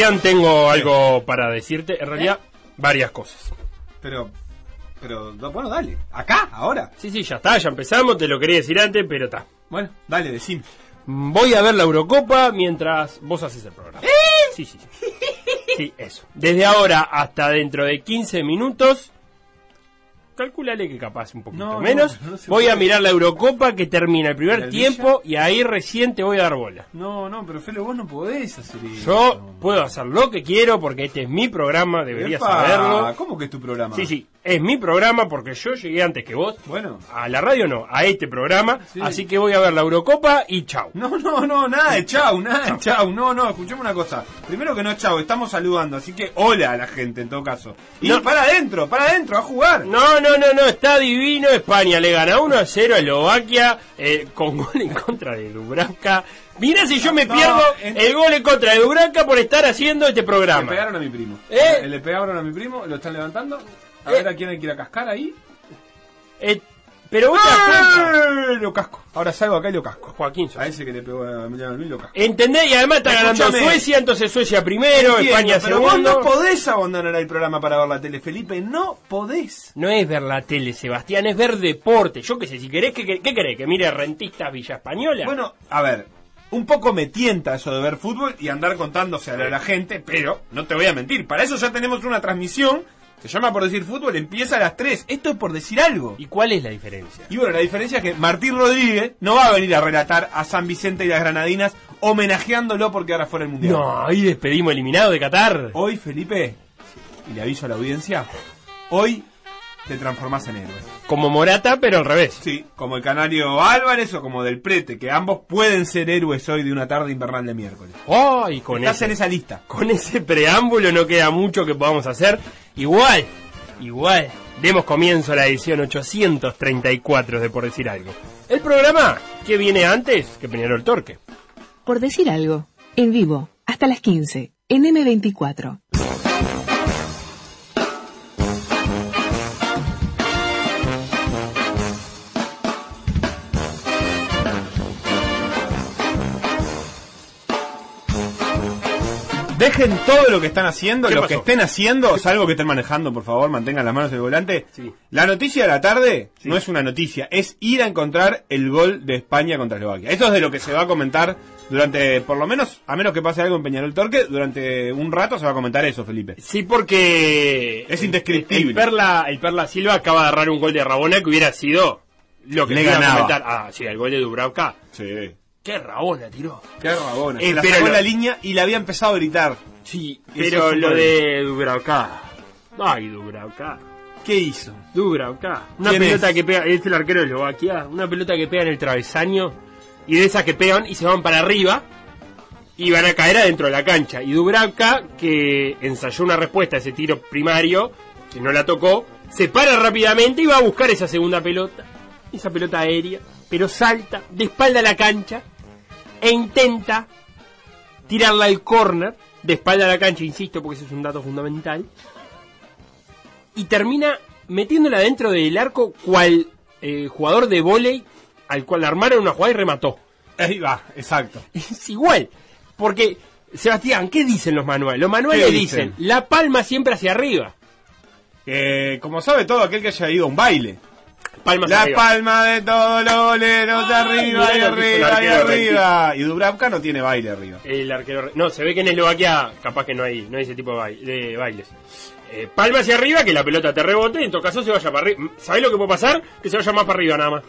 Sebastián, tengo algo para decirte. En realidad, varias cosas. Pero, pero, bueno, dale. ¿Acá? ¿Ahora? Sí, sí, ya está, ya empezamos. Te lo quería decir antes, pero está. Bueno, dale, decime. Voy a ver la Eurocopa mientras vos haces el programa. Sí, sí, sí. Sí, eso. Desde ahora hasta dentro de 15 minutos calculale que capaz un poquito No, menos. no, no se voy a mirar la Eurocopa que termina el primer ¿El tiempo y ahí recién te voy a dar bola. No, no, pero Felo, vos no podés hacer eso. Yo puedo hacer lo que quiero porque este es mi programa, deberías Epa, saberlo. ¿Cómo que es tu programa? Sí, sí, es mi programa porque yo llegué antes que vos. Bueno. A la radio no, a este programa. Sí. Así que voy a ver la Eurocopa y chau. No, no, no, nada de chau, nada de chau. No, no, escuchame una cosa. Primero que no chau, estamos saludando, así que hola a la gente en todo caso. Y No. para adentro, para adentro, a jugar. No, no, no, no, está divino. España le gana 1 a 0 a Eslovaquia eh, con gol en contra de Dubravka. Mira si yo me No, pierdo el gol en contra de Dubravka por estar haciendo este Le programa. pegaron a mi primo. ¿Eh? Le pegaron a mi primo, lo están levantando. A Eh. ver a quién hay que ir a cascar ahí. Eh, pero vos das cuenta, ¡Eh! Lo casco. Ahora salgo acá y lo casco. Joaquín, A ese que le pegó a Emiliano Luis lo casco. ¿Entendés? Y además está ganando. Suecia, entonces Suecia primero, Entiendo, España pero vos segundo. no podés abandonar el programa para ver la tele, Felipe. No podés. No es ver la tele, Sebastián, es ver deporte. Yo qué sé, si querés, que, que- ¿qué querés? ¿Que mire Rentistas Villa Española? Bueno, a ver, un poco me tienta eso de ver fútbol y andar contándose a la gente, pero no te voy a mentir, para eso ya tenemos una transmisión, se llama por decir fútbol, empieza a las 3. Esto es por decir algo. ¿Y cuál es la diferencia? Y bueno, la diferencia es que Martín Rodríguez no va a venir a relatar a San Vicente y las Granadinas homenajeándolo porque ahora fuera el Mundial. No, ahí despedimos eliminado de Qatar. Hoy, Felipe, y le aviso a la audiencia, hoy te transformás en héroe. Como Morata, pero al revés. Sí, como el canario Álvarez o como del Prete, que ambos pueden ser héroes hoy de una tarde invernal de miércoles. ¡Ay! con Estás ese, en esa lista. con ese preámbulo no queda mucho que podamos hacer. Igual, igual, demos comienzo a la edición 834 de Por Decir Algo. El programa que viene antes que Peñarol Torque. Por decir algo, en vivo, hasta las 15, en M24. Dejen todo lo que están haciendo, ¿Qué lo pasó? que estén haciendo, salvo que estén manejando, por favor, mantengan las manos en el volante. Sí. La noticia de la tarde no es una noticia, es ir a encontrar el gol de España contra Eslovaquia. Eso es de lo que se va a comentar durante, por lo menos, a menos que pase algo en Peñarol Torque, durante un rato se va a comentar eso, Felipe. Sí, porque Es indescriptible. El Perla, el Perla Silva acaba de agarrar un gol de Rabona que hubiera sido lo que Le ganaba. comentar. Ah, sí, el gol de Dubravka. Sí. Qué Rabona tiró. Qué rabona. Eh, la pero sacó lo- la línea y la había empezado a gritar. Sí, pero lo de Dubravka. Ay, Dubravka. ¿Qué hizo? Dubravka. Una ¿Quién pelota es? que pega, es el arquero de Eslovaquia, una pelota que pega en el travesaño y de esas que pegan y se van para arriba y van a caer adentro de la cancha. Y Dubravka, que ensayó una respuesta a ese tiro primario, que no la tocó, se para rápidamente y va a buscar esa segunda pelota, esa pelota aérea, pero salta de espalda a la cancha e intenta tirarla al córner, de espalda a la cancha, insisto, porque ese es un dato fundamental, y termina metiéndola dentro del arco cual eh, jugador de vóley al cual armaron una jugada y remató. Ahí va, exacto. Es igual, porque Sebastián, ¿qué dicen los manuales? Los manuales dicen? la palma siempre hacia arriba. Eh, como sabe todo aquel que haya ido a un baile. Palma hacia La arriba. palma de todos los boleros, de arriba, y arriba, y arriba. Y Dubravka no tiene baile arriba. El arquero. No, se ve que en Eslovaquia capaz que no hay, no hay ese tipo de, baile- de bailes. Eh, palma hacia arriba, que la pelota te rebote, en todo caso se vaya para arriba. ¿Sabés lo que puede pasar? Que se vaya más para arriba nada más.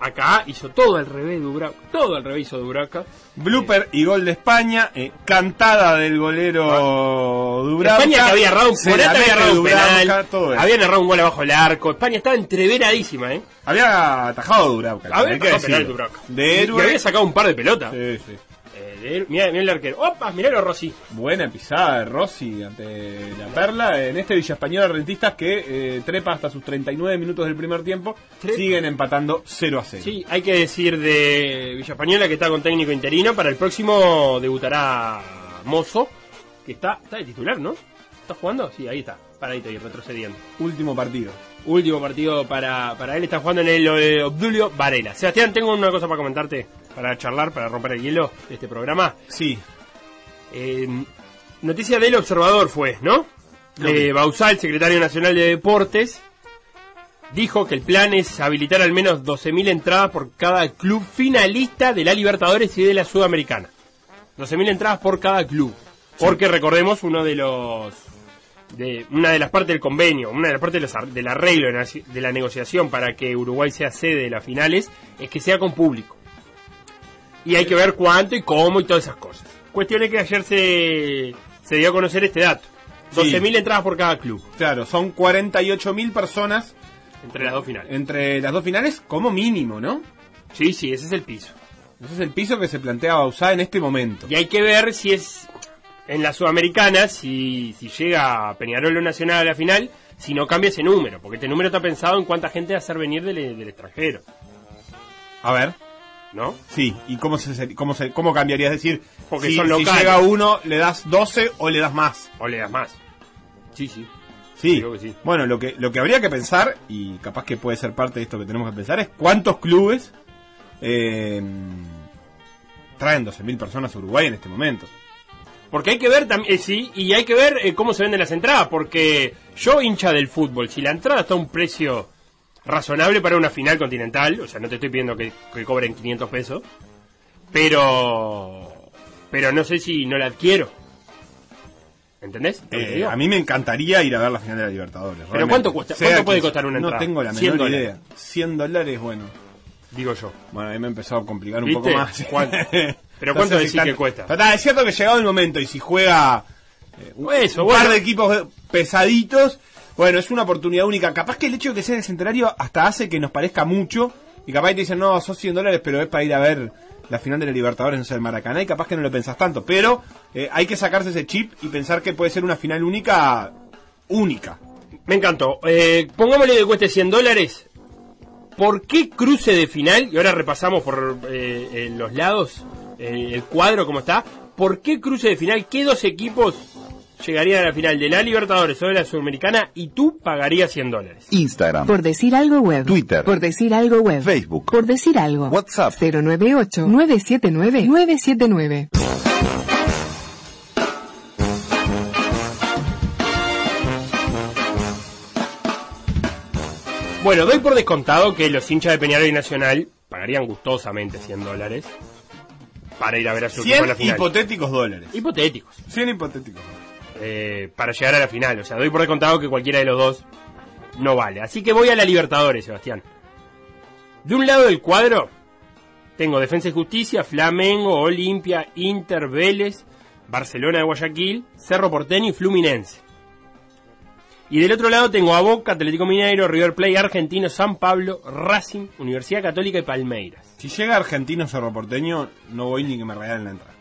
Acá hizo todo al revés Dubravka. Todo al revés hizo Dubravka. Blooper y gol de España, eh, cantada del golero Dubravka. España que había errado había errado un penal. Habían errado un gol abajo del arco. España estaba entreveradísima, ¿eh? Había atajado Dubravka. Había atajado penal. Dubravka. De Y había sacado un par de pelotas. Sí, sí. Héroe- mirá, mirá el arquero. ¡Opa! Mirá Rossi. Buena pisada de Rossi ante la Perla en este Villa Española Rentistas que eh, trepa hasta sus 39 minutos del primer tiempo. Trepa. Siguen empatando 0 a 0. Sí, hay que decir de Villa Española que está con técnico interino. Para el próximo debutará Mozo, que está, está de titular, ¿no? ¿Está jugando? Sí, ahí está, paradito y retrocediendo. Último partido. Último partido para, para él, está jugando en el eh, Obdulio Varela. Sebastián, tengo una cosa para comentarte, para charlar, para romper el hielo de este programa. Sí. Eh, noticia del observador fue, ¿no? Lo Eh. Bausal, secretario nacional de deportes, dijo que el plan es habilitar al menos 12.000 entradas por cada club finalista de la Libertadores y de la Sudamericana. 12.000 entradas por cada club. Porque recordemos uno de los de una de las partes del convenio, una de las partes de los del arreglo de la, negociación para que Uruguay sea sede de las finales es que sea con público. Y hay que ver cuánto y cómo y todas esas cosas. Cuestión es que ayer se, se dio a conocer este dato. Sí. 12.000 entradas por cada club, Claro, son 48.000 personas entre las dos finales. entre las dos finales como mínimo, ¿no? Sí, sí, ese es el piso. Ese es el piso que se plantea Bausá en este momento. Y hay que ver si es en la Sudamericana, si, si llega Peñarol o Nacional a la final, si no cambia ese número, porque este número está pensado en cuánta gente va a hacer venir del, del extranjero, A ver. ¿no? Sí, ¿y cómo se, cómo se cómo cambiaría? Es decir, Porque si, son si llega uno, ¿le das 12 o le das más? O le das más. Sí, sí. Sí. Sí. Bueno, lo que, lo que habría que pensar, y capaz que puede ser parte de esto que tenemos que pensar, es cuántos clubes eh, traen 12.000 personas a Uruguay en este momento. Porque hay que ver también, sí, y hay que ver eh, cómo se venden las entradas, porque yo hincha del fútbol, si la entrada está a un precio razonable para una final continental, o sea, no te estoy pidiendo que, que cobren 500 pesos, pero pero no sé si no la adquiero. ¿Entendés? Eh, a mí me encantaría ir a ver la final de la Libertadores. realmente. ¿cuánto cuesta? ¿Cuánto puede costar una No entrada? tengo la 100 menor dólares. idea. 100 dólares, bueno. Digo yo. Bueno, a mí me ha empezado a complicar un poco más. ¿Cuánto? Pero ¿cuánto decís que cuesta? Está, es cierto que llegado el momento y si juega eh, un, Eso, un bueno. par de equipos pesaditos, bueno, es una oportunidad única. Capaz que el hecho de que sea en el centenario hasta hace que nos parezca mucho y capaz que te dicen, no, sos 100 dólares, pero es para ir a ver la final de la Libertadores, no sé, el Maracaná, y capaz que no lo pensás tanto. Pero eh, hay que sacarse ese chip y pensar que puede ser una final única, única. Me encantó. Eh, pongámosle que cueste 100 dólares. ¿Por qué cruce de final? Y ahora repasamos por eh, en los lados eh, el cuadro como está. ¿Por qué cruce de final? ¿Qué dos equipos llegarían a la final de la Libertadores o de la Sudamericana y tú pagarías 100 dólares? Instagram, Por decir algo web. Twitter. Por decir algo web. Facebook. Por decir algo. WhatsApp. 098-979-979. Bueno, doy por descontado que los hinchas de Peñarol y Nacional pagarían gustosamente 100 dólares para ir a ver a su equipo a 100 la final. hipotéticos dólares. Hipotéticos. 100 hipotéticos dólares. eh, para llegar a la final. O sea, doy por descontado que cualquiera de los dos no vale. Así que voy a la Libertadores, Sebastián. De un lado del cuadro tengo Defensa y Justicia, Flamengo, Olimpia, Inter, Vélez, Barcelona de Guayaquil, Cerro Porteño y Fluminense. Y del otro lado tengo a Boca, Atlético Mineiro, River Plate, Argentino, San Pablo, Racing, Universidad Católica y Palmeiras. Si llega argentino cerro porteño, no voy ni que me regalen la entrada.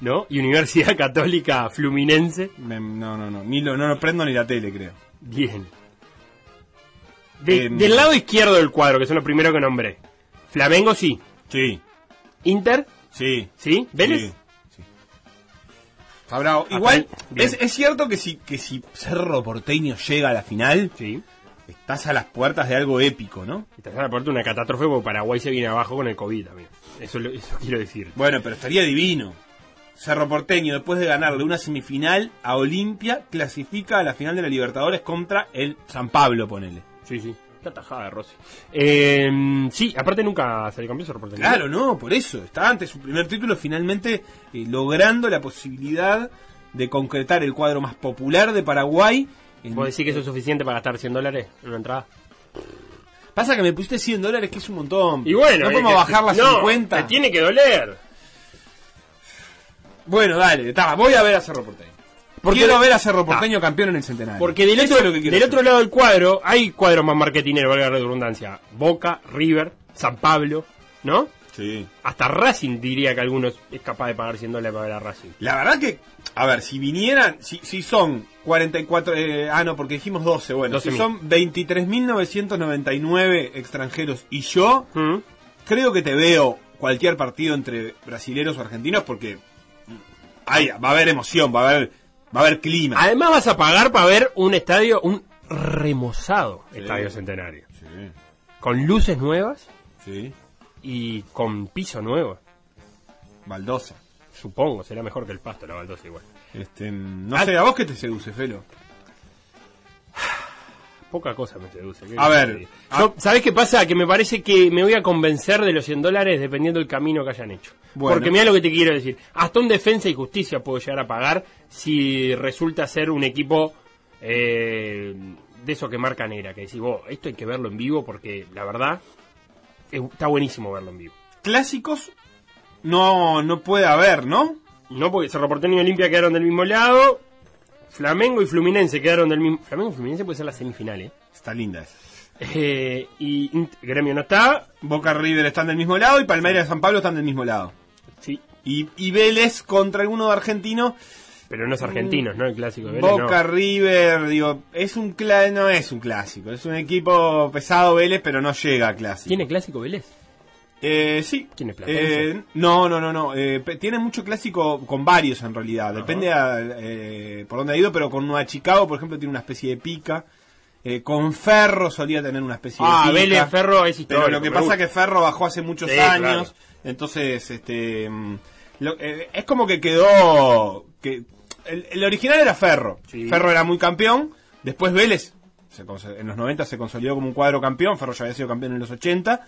¿No? Y Universidad Católica Fluminense. Me- no, no, no. Ni lo, no lo prendo ni la tele, creo. Bien. De- Em, del lado izquierdo del cuadro, que son los primeros que nombré. Flamengo sí. Sí, Inter, sí. sí. Vélez. Sí, sí. Igual, ahí, bien. es, es cierto que si, que si Cerro Porteño llega a la final, Sí. Estás a las puertas de algo épico, ¿no? Y te aparte una catástrofe porque Paraguay se viene abajo con el COVID también. Eso, lo- eso quiero decir. Bueno, pero estaría divino. Cerro Porteño, después de ganarle una semifinal a Olimpia, clasifica a la final de la Libertadores contra el San Pablo, ponele. Sí, sí. Está tajada de Rossi. Eh, sí, aparte nunca salió campeón Cerro Porteño. Claro, no, por eso. Está ante su primer título, finalmente eh, logrando la posibilidad de concretar el cuadro más popular de Paraguay. En- ¿Vos decís que eso es suficiente para gastar 100 dólares en una entrada? Pasa que me pusiste 100 dólares, que es un montón. Y bueno, no podemos bajar las no, 50. Te tiene que doler. Bueno, dale, está, voy a ver a Cerro Porteño. Porque- Quiero ver a Cerro Porteño campeón en el centenario. Porque del, otro, es del otro lado del cuadro hay cuadros más marketineros, valga la redundancia. Boca, River, San Pablo, ¿no? Sí. Hasta Racing diría que algunos es capaz de pagar 100 dólares para ver a Racing. La verdad que, a ver, si vinieran, si, si son 44, eh, ah no, porque dijimos 12, bueno, 12.000. si son 23.999 extranjeros y yo, ¿Mm? creo que te veo cualquier partido entre brasileros o argentinos porque hay, va a haber emoción, va a haber, va a haber clima. Además vas a pagar para ver un estadio, un remozado estadio centenario. Sí, Con luces nuevas sí, y con piso nuevo. baldosa. Supongo, será mejor que el pasto la baldosa igual. Este, no sé, ¿a vos qué te seduce, Felo? Poca cosa me seduce. ¿qué A ver? Yo, ¿sabés qué pasa? Que me parece que me voy a convencer de los 100 dólares dependiendo del camino que hayan hecho. Bueno. Porque mira lo que te quiero decir. Hasta un defensa y justicia puedo llegar a pagar si resulta ser un equipo eh, de eso que marca negra. Que decís, vos, esto hay que verlo en vivo porque la verdad es- está buenísimo verlo en vivo. Clásicos no, no puede haber, ¿no? No porque Cerro Porteño y Olimpia quedaron del mismo lado. Flamengo y Fluminense quedaron del mismo. Flamengo y Fluminense puede ser la semifinal, ¿eh? Está linda esa. Eh, y Int- Gremio no está. Boca River están del mismo lado y Palmeiras y San Pablo están del mismo lado. Sí, Y, y Vélez contra alguno de argentino. pero no es argentinos, ¿no? El clásico de Vélez, Boca no. River, digo, es un cla- no es un clásico, es un equipo pesado Vélez, pero no llega a clásico. ¿Tiene clásico Vélez? Eh, sí. Eh, no, no, no, no. eh, tiene mucho clásico con varios en realidad. Depende a, eh, por dónde ha ido, pero con Nueva Chicago, por ejemplo, tiene una especie de pica. Eh, con Ferro solía tener una especie de Ah, pica. Vélez, Ferro es histórico. Pero lo que pasa es que Ferro bajó hace muchos Sí, años. claro. Entonces, este. mm, lo- es como que quedó. que el, el original era Ferro. Sí. Ferro era muy campeón. Después Vélez, se en los 90 se consolidó como un cuadro campeón. Ferro ya había sido campeón en los 80.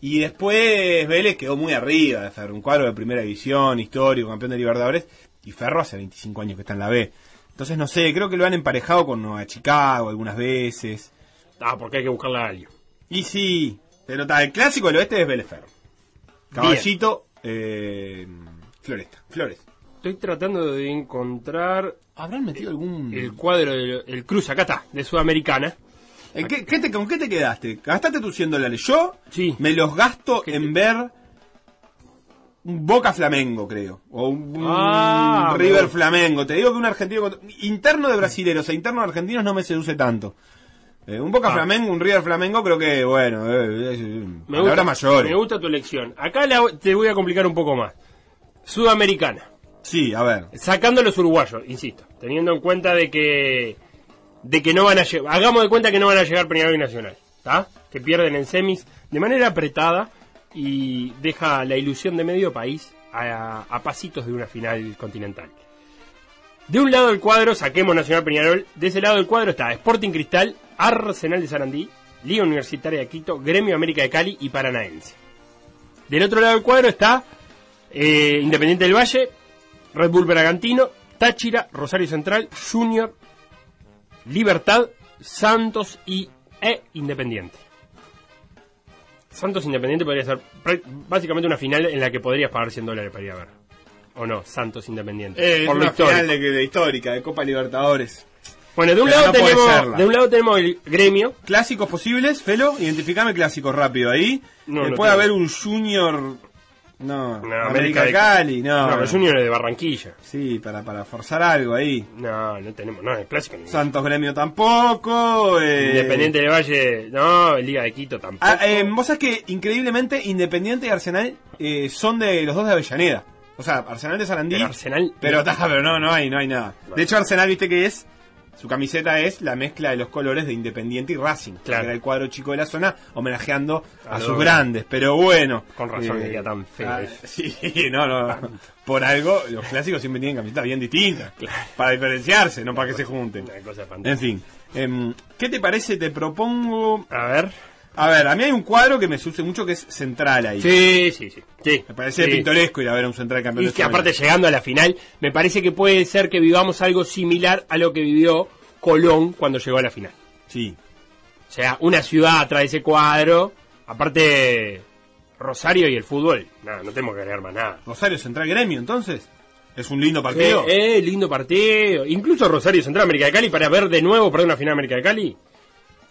Y después Vélez quedó muy arriba de Ferro. Un cuadro de primera división, histórico, campeón de Libertadores. Y Ferro hace 25 años que está en la B. Entonces, no sé, creo que lo han emparejado con Nueva Chicago algunas veces. Ah, porque hay que buscarla a alguien. Y sí, pero está, el clásico del oeste es Vélez Ferro. Caballito, eh, Floresta, Flores. Estoy tratando de encontrar ¿Habrán metido algún...? el cuadro del el cruce, acá está, de Sudamericana. ¿En qué, qué te, ¿Con qué te quedaste? ¿Gastaste tus 100 dólares? Yo Sí. me los gasto ¿Qué en ver un Boca Flamengo, creo. O un, un Ah, River. Flamengo. Te digo que un argentino... Interno de brasileros e interno de argentinos no me seduce tanto. Eh, un Boca Ah. Flamengo, un River Flamengo, creo que, bueno, eh, es, Me gusta, mayores. me gusta tu elección. Acá la- te voy a complicar un poco más. Sudamericana. Sí, a ver. Sacando los uruguayos, insisto. Teniendo en cuenta de que de que no van a llegar, hagamos de cuenta que no van a llegar Peñarol y Nacional, ¿está? Que pierden en semis de manera apretada y deja la ilusión de medio país a, pasitos de una final continental. De un lado del cuadro, saquemos Nacional Peñarol, de ese lado del cuadro está Sporting Cristal, Arsenal de Sarandí, Liga Universitaria de Quito, Gremio América de Cali y Paranaense. Del otro lado del cuadro está eh, Independiente del Valle, Red Bull Bragantino, Táchira, Rosario Central, Junior, Libertad, Santos y e Independiente. Santos Independiente podría ser básicamente una final en la que podrías pagar 100 dólares para ir a ver. ¿O no? Santos Independiente. Eh, es Por lo una final de, de histórica, de Copa Libertadores. Bueno, de un, Pero lado no tenemos, de un lado tenemos el gremio. Clásicos posibles, Felo, identificame clásicos rápido ahí. No, Eh, no puede haber un Junior No, No, América de de- Cali, no. No, es de Barranquilla. Sí, para, para forzar algo ahí. No, no tenemos, no, el clásico ni- Santos Gremio tampoco. eh, Independiente del Valle, no, Liga de Quito tampoco. Ah, eh, vos sabés que increíblemente Independiente y Arsenal eh, son de los dos de Avellaneda. O sea, Arsenal de Sarandí. Pero Arsenal- Pero, ta, pero no, no hay, no hay nada. De hecho, Arsenal, viste que es. Su camiseta es la mezcla de los colores de Independiente y Racing. Claro. Que era el cuadro chico de la zona, homenajeando a, A sus grandes. Pero bueno. Con razón eh, tan feo ah, eso. sí, no, no. Por algo, los clásicos siempre tienen camisetas bien distintas. Para diferenciarse, no para que se junten. Una cosa En fin. em, ¿Qué te parece? Te propongo. A ver. A ver, a mí hay un cuadro que me sucede mucho que es central ahí. Sí, sí, sí. sí. Me parece Sí. pintoresco ir a ver a un central campeón Y de que aparte llegando a la final, me parece que puede ser que vivamos algo similar a lo que vivió Colón cuando llegó a la final. Sí. O sea, una ciudad atrás de ese cuadro, aparte Rosario y el fútbol, nada, no tenemos que agregar más nada. Rosario Central Gremio, entonces. Es un lindo partido. Eh, eh, lindo partido. Incluso Rosario Central América de Cali para ver de nuevo para una final América de Cali.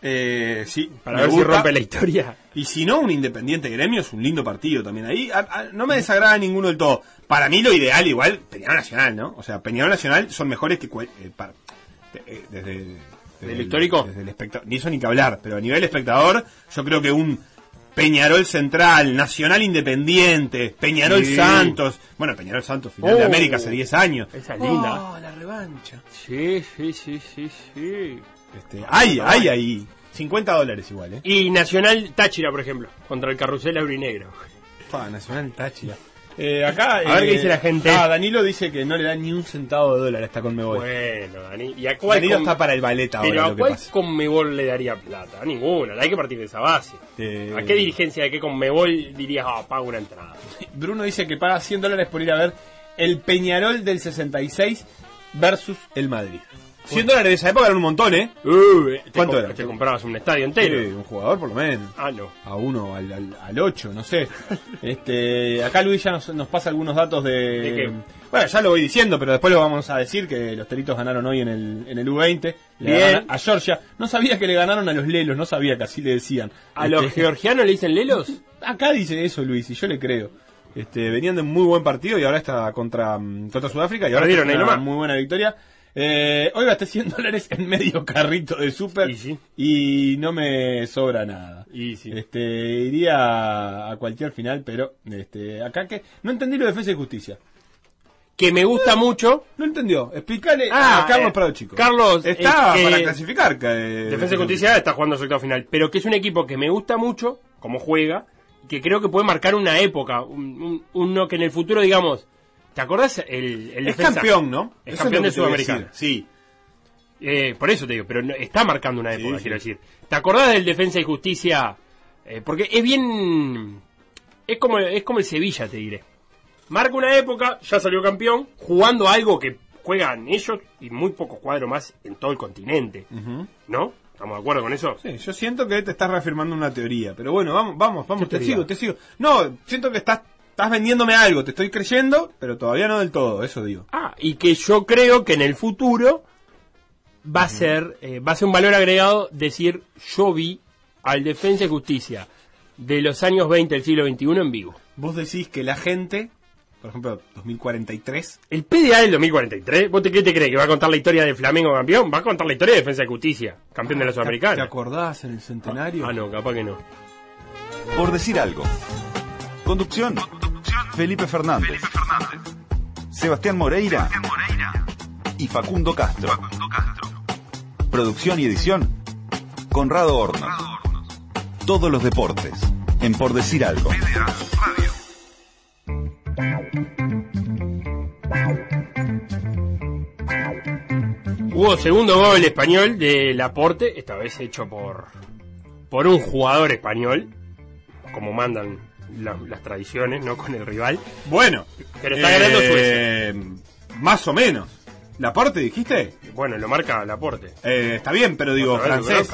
Eh, sí. Para me ver si gusta. rompe la historia. Y si no, un Independiente Gremio es un lindo partido también. Ahí a- a- no me desagrada ninguno del todo. Para mí lo ideal igual, Peñarol Nacional, ¿no? O sea, Peñarol Nacional son mejores que... eh, para- eh, desde, desde ¿Del el- histórico? Desde el espectador. Ni eso ni que hablar, pero a nivel espectador, yo creo que un Peñarol Central, Nacional Independiente, Peñarol Sí. Santos. Bueno, Peñarol Santos, final de Oh. América hace 10 años. Esa es linda. Oh, la revancha. Sí, sí, sí, sí, sí. Este, hay, hay ahí. 50 dólares igual, ¿eh? Y Nacional Táchira, por ejemplo, contra el Carrusel Aurinegro. Pa, Nacional Táchira. Eh, acá, A ver qué dice la gente. Ah, Danilo dice que no le da ni un centavo de dólar a esta Conmebol. Bueno, Dani. ¿Y a cuál, Danilo con- está para el ballet ahora, pero a cuál. Conmebol le daría plata? A ninguna, hay que partir de esa base. Eh, ¿A qué dirigencia de qué Conmebol dirías, ah, pago una entrada? Bruno dice que paga 100 dólares por ir a ver el Peñarol del 66 versus el Madrid. 100 dólares de esa época eran un montón, ¿eh? Uh, ¿Cuánto era? Te comprabas un estadio entero. Sí, un jugador por lo menos. Ah, no. A uno, al, al, al ocho, no sé. Este, acá Luis ya nos, nos pasa algunos datos de... ¿De qué? Bueno, ya lo voy diciendo, pero después lo vamos a decir que los Teritos ganaron hoy en el, en el U20. Le a Georgia. No sabía que le ganaron a los Lelos, no sabía que así le decían. ¿A los Este, georgianos le dicen lelos? Acá dice eso Luis, y yo le creo. Este, venían de un muy buen partido y ahora está contra, mm, contra Sudáfrica y ahora ahí una nomás. muy buena victoria. Eh, hoy gasté 100 dólares en medio carrito de súper Y sí. y no me sobra nada. Y sí. Este, iría a cualquier final, pero este, acá que no entendí lo de defensa y justicia. Que me gusta mucho. No entendió. Explícale Ah, a Carlos eh, Prado Chico. Carlos, está eh, para clasificar. Defensa y Justicia está jugando octavo final. Pero que es un equipo que me gusta mucho, como juega, que creo que puede marcar una época. Un, un- uno que en el futuro, digamos. ¿Te acordás? El, el Es defensa- campeón, ¿no? Es Eso campeón de Sudamericana. Sí. Eh, por eso te digo, pero no- está marcando una época, sí. quiero decir. ¿Te acordás del Defensa y Justicia? Eh, porque es bien... Es como, es como el Sevilla, te diré. Marca una época, ya salió campeón, jugando algo que juegan ellos y muy pocos cuadros más en todo el continente. ¿No? ¿Estamos de acuerdo con eso? Sí, yo siento que te estás reafirmando una teoría, pero bueno, vamos, vamos, vamos, ¿Qué te teoría? sigo, te sigo. No, siento que estás, estás vendiéndome algo, te estoy creyendo, pero todavía no del todo, eso digo. Ah, y que yo creo que en el futuro va a ser eh, va a ser un valor agregado decir yo vi al Defensa y Justicia de los años 20 del siglo XXI en vivo. Vos decís que la gente, por ejemplo, 2043, El PDA del 2043, ¿vos te, qué te crees? ¿Que va a contar la historia de Flamengo campeón? Va a contar la historia de Defensa y Justicia, campeón de la ¿te Sudamericana. acordás en el centenario? Ah, no, capaz que no. Por decir algo. Conducción. Felipe Fernández. Sebastián Moreira. Y Facundo Castro. Producción y edición. Conrado Hornos. Todos los deportes. En Por decir algo. Hubo segundo gol español del aporte, esta vez hecho por, por un jugador español, como mandan la- las tradiciones, no con el rival. Bueno, Pero está ganando eh, Más o menos. ¿Laporte dijiste? Bueno, lo marca el aporte. Eh, está bien, pero digo, Otra francés.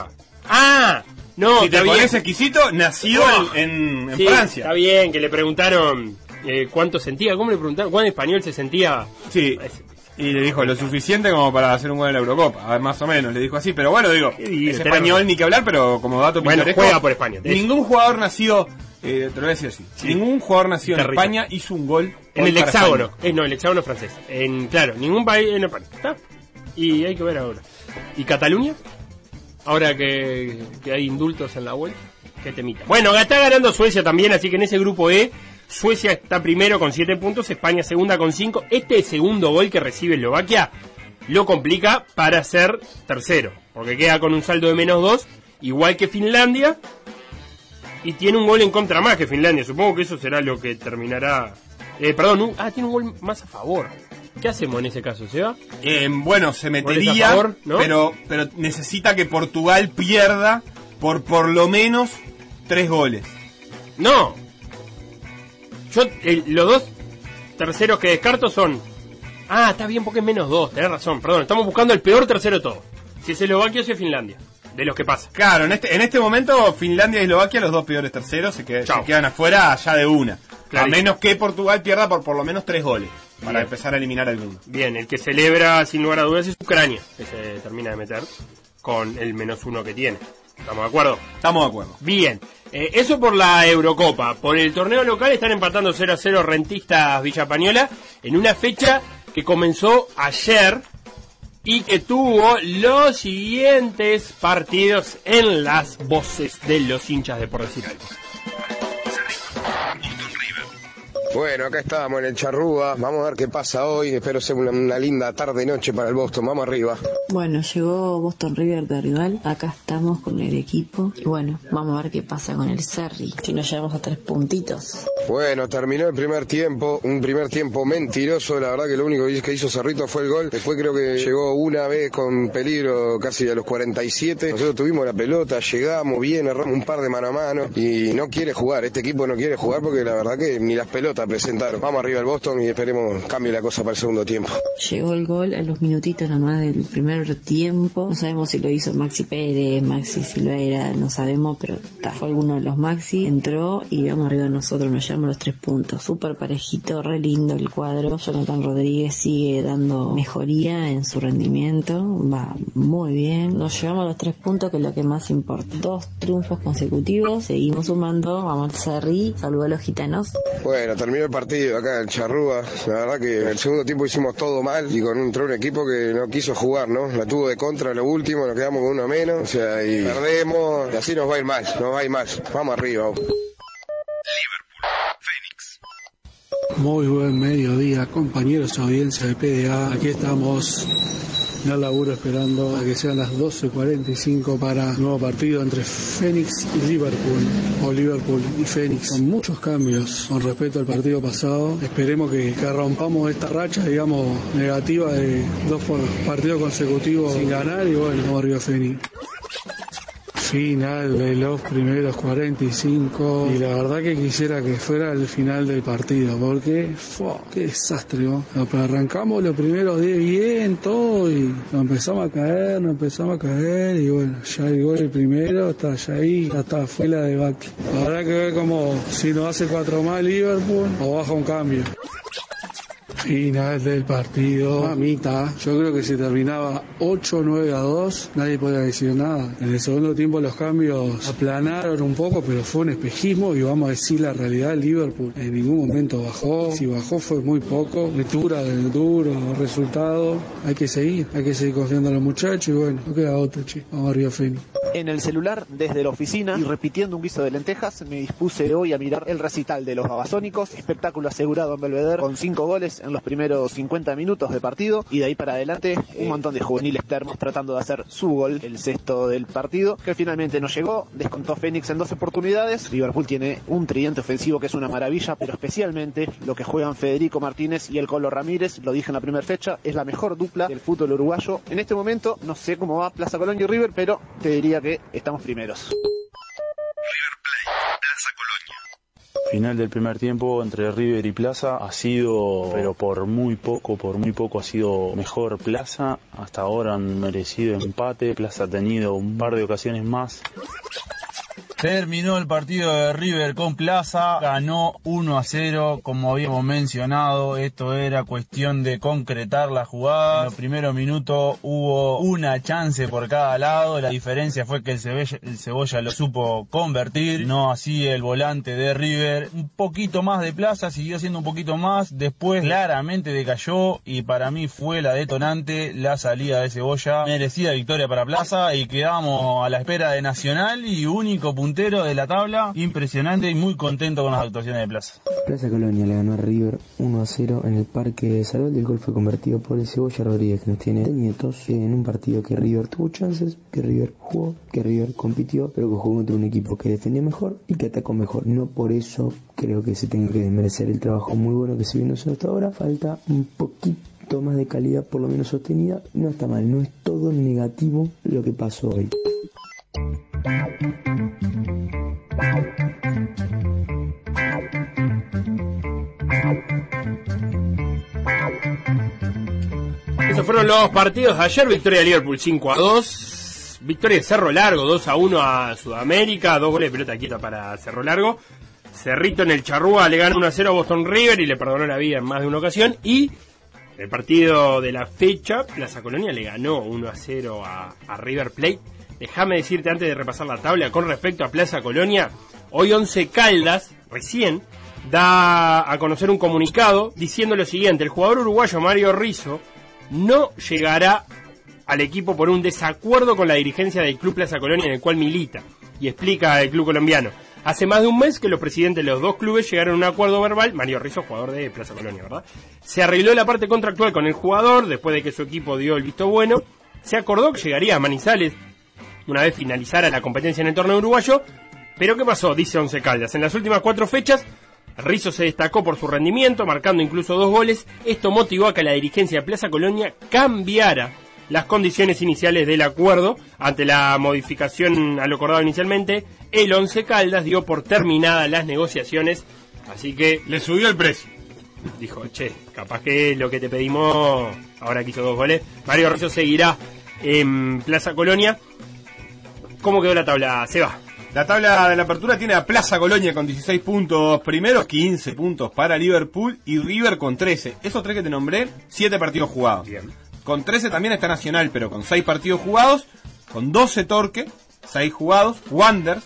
¡Ah! No, si te pones exquisito, nacido Oh. en, en- Sí, Francia. Está bien, que le preguntaron eh, cuánto sentía, ¿cómo le preguntaron? ¿Cuán español se sentía? Sí. Y le dijo lo suficiente como para hacer un gol en la Eurocopa. A ver, más o menos, le dijo así. Pero bueno, digo, es español ni que hablar, pero como dato Bueno, pintoresco, juega por España, Ningún jugador nació Eh, te lo voy a decir así. Ningún jugador nacido en. España hizo un gol. En el hexágono. Eh, no, el hexágono francés. En, claro, ningún país en España. ¿Está? Y hay que ver ahora. ¿Y Cataluña? Ahora que, que hay indultos en la vuelta. ¿Qué temita? Bueno, está ganando Suecia también, así que en ese grupo E, Suecia está primero con 7 puntos, España segunda con 5. Este segundo gol que recibe Eslovaquia lo complica para ser tercero, porque queda con un saldo de menos 2, igual que Finlandia, y tiene un gol en contra más que Finlandia. Supongo que eso será lo que terminará. Eh, perdón, un- ah, tiene un gol más a favor. ¿Qué hacemos en ese caso, Seba? Eh, bueno, se metería, a favor, ¿no? pero, pero necesita que Portugal pierda por por lo menos tres goles. No. Yo, el- los dos terceros que descarto son. Ah, está bien porque es menos dos, tenés razón, perdón. Estamos buscando el peor tercero de todo. Si es Eslovaquia o si es Finlandia. De los que pasa. Claro, en este, en este momento Finlandia y Eslovaquia, los dos peores terceros, se, quedan afuera ya de una. A menos que Portugal pierda por por lo menos tres goles. Para Bien. empezar a eliminar alguno. Bien, el que celebra sin lugar a dudas es Ucrania, que se termina de meter con el menos uno que tiene. ¿Estamos de acuerdo? Estamos de acuerdo. Bien, eh, eso por la Eurocopa. Por el torneo local están empatando 0 a 0 rentistas Villapañola en una fecha que comenzó ayer y que tuvo los siguientes partidos en las voces de los hinchas de por decir algo. Bueno, acá estamos en el Charrúa. Vamos a ver qué pasa hoy. Espero sea una, una linda tarde-noche para el Boston. Vamos arriba. Bueno, llegó Boston River de rival. Acá estamos con el equipo. Y bueno, vamos a ver qué pasa con el Serri. Si nos llevamos a tres puntitos. Bueno, terminó el primer tiempo. Un primer tiempo mentiroso. La verdad que lo único que hizo Cerrito fue el gol. Después creo que llegó una vez con peligro casi a los 47. Nosotros tuvimos la pelota, llegamos bien, erramos un par de mano a mano. Y no quiere jugar. Este equipo no quiere jugar porque la verdad que ni las pelotas presentaron. Vamos arriba al Boston y esperemos cambie la cosa para el segundo tiempo. Llegó el gol a los minutitos nomás del primer tiempo. No sabemos si lo hizo Maxi Pérez, Maxi Silveira, no sabemos, pero ta, fue alguno de los Maxi. Entró y vamos arriba nosotros, nos llevamos los tres puntos. Súper parejito, re lindo el cuadro. Jonathan Rodríguez sigue dando mejoría en su rendimiento. Va muy bien. Nos llevamos los tres puntos, que es lo que más importa. Dos triunfos consecutivos. Seguimos sumando. Vamos al Cerri. Saludos a los gitanos. Bueno, terminó el partido acá en Charrúa. La verdad que en el segundo tiempo hicimos todo mal y con un equipo que no quiso jugar, ¿no? La tuvo de contra lo último, nos quedamos con uno menos. O sea, y perdemos y así nos va a ir mal, nos va a ir mal. Vamos arriba. Muy buen mediodía, compañeros audiencia de PDA. Aquí estamos el laburo esperando a que sean las 12.45 para un nuevo partido entre Fénix y Liverpool, o Liverpool y Fénix. Con muchos cambios con respecto al partido pasado. Esperemos que, que rompamos esta racha, digamos, negativa de dos partidos consecutivos sin ganar y bueno, vamos arriba Fénix. Final de los primeros 45 y la verdad que quisiera que fuera el final del partido porque fue qué desastre ¿no? Arrancamos los primeros 10 bien todo y nos empezamos a caer, nos empezamos a caer y bueno, ya el gol el primero está ya ahí, ya está, fue la debacle. Habrá que ver como si nos hace cuatro más Liverpool o baja un cambio. Final del partido. Mamita, yo creo que si terminaba 8-9 a 2, nadie podía decir nada. En el segundo tiempo los cambios aplanaron un poco, pero fue un espejismo y vamos a decir la realidad, Liverpool en ningún momento bajó. Si bajó fue muy poco. Lectura del duro, resultado. Hay que seguir, hay que seguir confiando en los muchachos y bueno, no queda otro, che. Vamos arriba, Fénix. En el celular, desde la oficina y repitiendo un guiso de lentejas, me dispuse hoy a mirar el recital de los babasónicos, espectáculo asegurado en Belvedere, con cinco goles en los primeros 50 minutos de partido, y de ahí para adelante un montón de juveniles termos tratando de hacer su gol, el sexto del partido, que finalmente no llegó, descontó Fénix en dos oportunidades, Liverpool tiene un tridente ofensivo que es una maravilla, pero especialmente lo que juegan Federico Martínez y el Colo Ramírez, lo dije en la primera fecha, es la mejor dupla del fútbol uruguayo. En este momento, no sé cómo va Plaza Colonia y River, pero te diría que estamos primeros. Final del primer tiempo entre River y Plaza ha sido, pero por muy poco, por muy poco ha sido mejor Plaza. Hasta ahora han merecido empate. Plaza ha tenido un par de ocasiones más. Terminó el partido de River con Plaza, ganó 1 a 0, como habíamos mencionado, esto era cuestión de concretar la jugada. En los primeros minutos hubo una chance por cada lado, la diferencia fue que el Cebolla, el Cebolla lo supo convertir, no así el volante de River. Un poquito más de Plaza, siguió siendo un poquito más, después claramente decayó y para mí fue la detonante la salida de Cebolla. Merecida victoria para Plaza y quedamos a la espera de Nacional y único puntero de la tabla. Impresionante y muy contento con las actuaciones de Plaza. Plaza Colonia le ganó a River 1 a 0 en el Parque de Salud. El gol fue convertido por el Cebolla Rodríguez, que nos tiene nietos, en un partido que River tuvo chances, que River jugó, que River compitió, pero que jugó contra un equipo que defendió mejor y que atacó mejor. No por eso creo que se tenga que desmerecer el trabajo muy bueno que se vino hasta ahora. Falta un poquito más de calidad, por lo menos sostenida. No está mal, no es todo negativo lo que pasó hoy. Esos fueron los partidos de ayer. Victoria de Liverpool 5 a 2. Victoria de Cerro Largo 2 a 1 a Sudamérica. Dos goles de pelota quieta para Cerro Largo. Cerrito en el Charrúa le ganó 1 a 0 a Boston River y le perdonó la vida en más de una ocasión. Y el partido de la fecha, Plaza Colonia le ganó 1 a 0 a, a River Plate. Déjame decirte antes de repasar la tabla con respecto a Plaza Colonia. Hoy 11 Caldas, recién, da a conocer un comunicado diciendo lo siguiente. El jugador uruguayo Mario Rizzo no llegará al equipo por un desacuerdo con la dirigencia del Club Plaza Colonia en el cual milita. Y explica el club colombiano. Hace más de un mes que los presidentes de los dos clubes llegaron a un acuerdo verbal, Mario Rizzo, jugador de Plaza Colonia, ¿verdad? Se arregló la parte contractual con el jugador, después de que su equipo dio el visto bueno, se acordó que llegaría a Manizales una vez finalizara la competencia en el torneo uruguayo, pero ¿qué pasó? Dice Once Caldas. En las últimas cuatro fechas, Rizzo se destacó por su rendimiento, marcando incluso dos goles. Esto motivó a que la dirigencia de Plaza Colonia cambiara las condiciones iniciales del acuerdo. Ante la modificación a lo acordado inicialmente, el Once Caldas dio por terminadas las negociaciones, así que... Le subió el precio. Dijo, che, capaz que lo que te pedimos, ahora que hizo dos goles, Mario Rizzo seguirá en Plaza Colonia. ¿Cómo quedó la tabla? Se va. La tabla de la apertura tiene a Plaza Colonia con 16 puntos primeros, 15 puntos para Liverpool y River con 13. Esos tres que te nombré, 7 partidos jugados. Bien. Con 13 también está Nacional, pero con 6 partidos jugados, con 12 Torque, 6 jugados, Wanders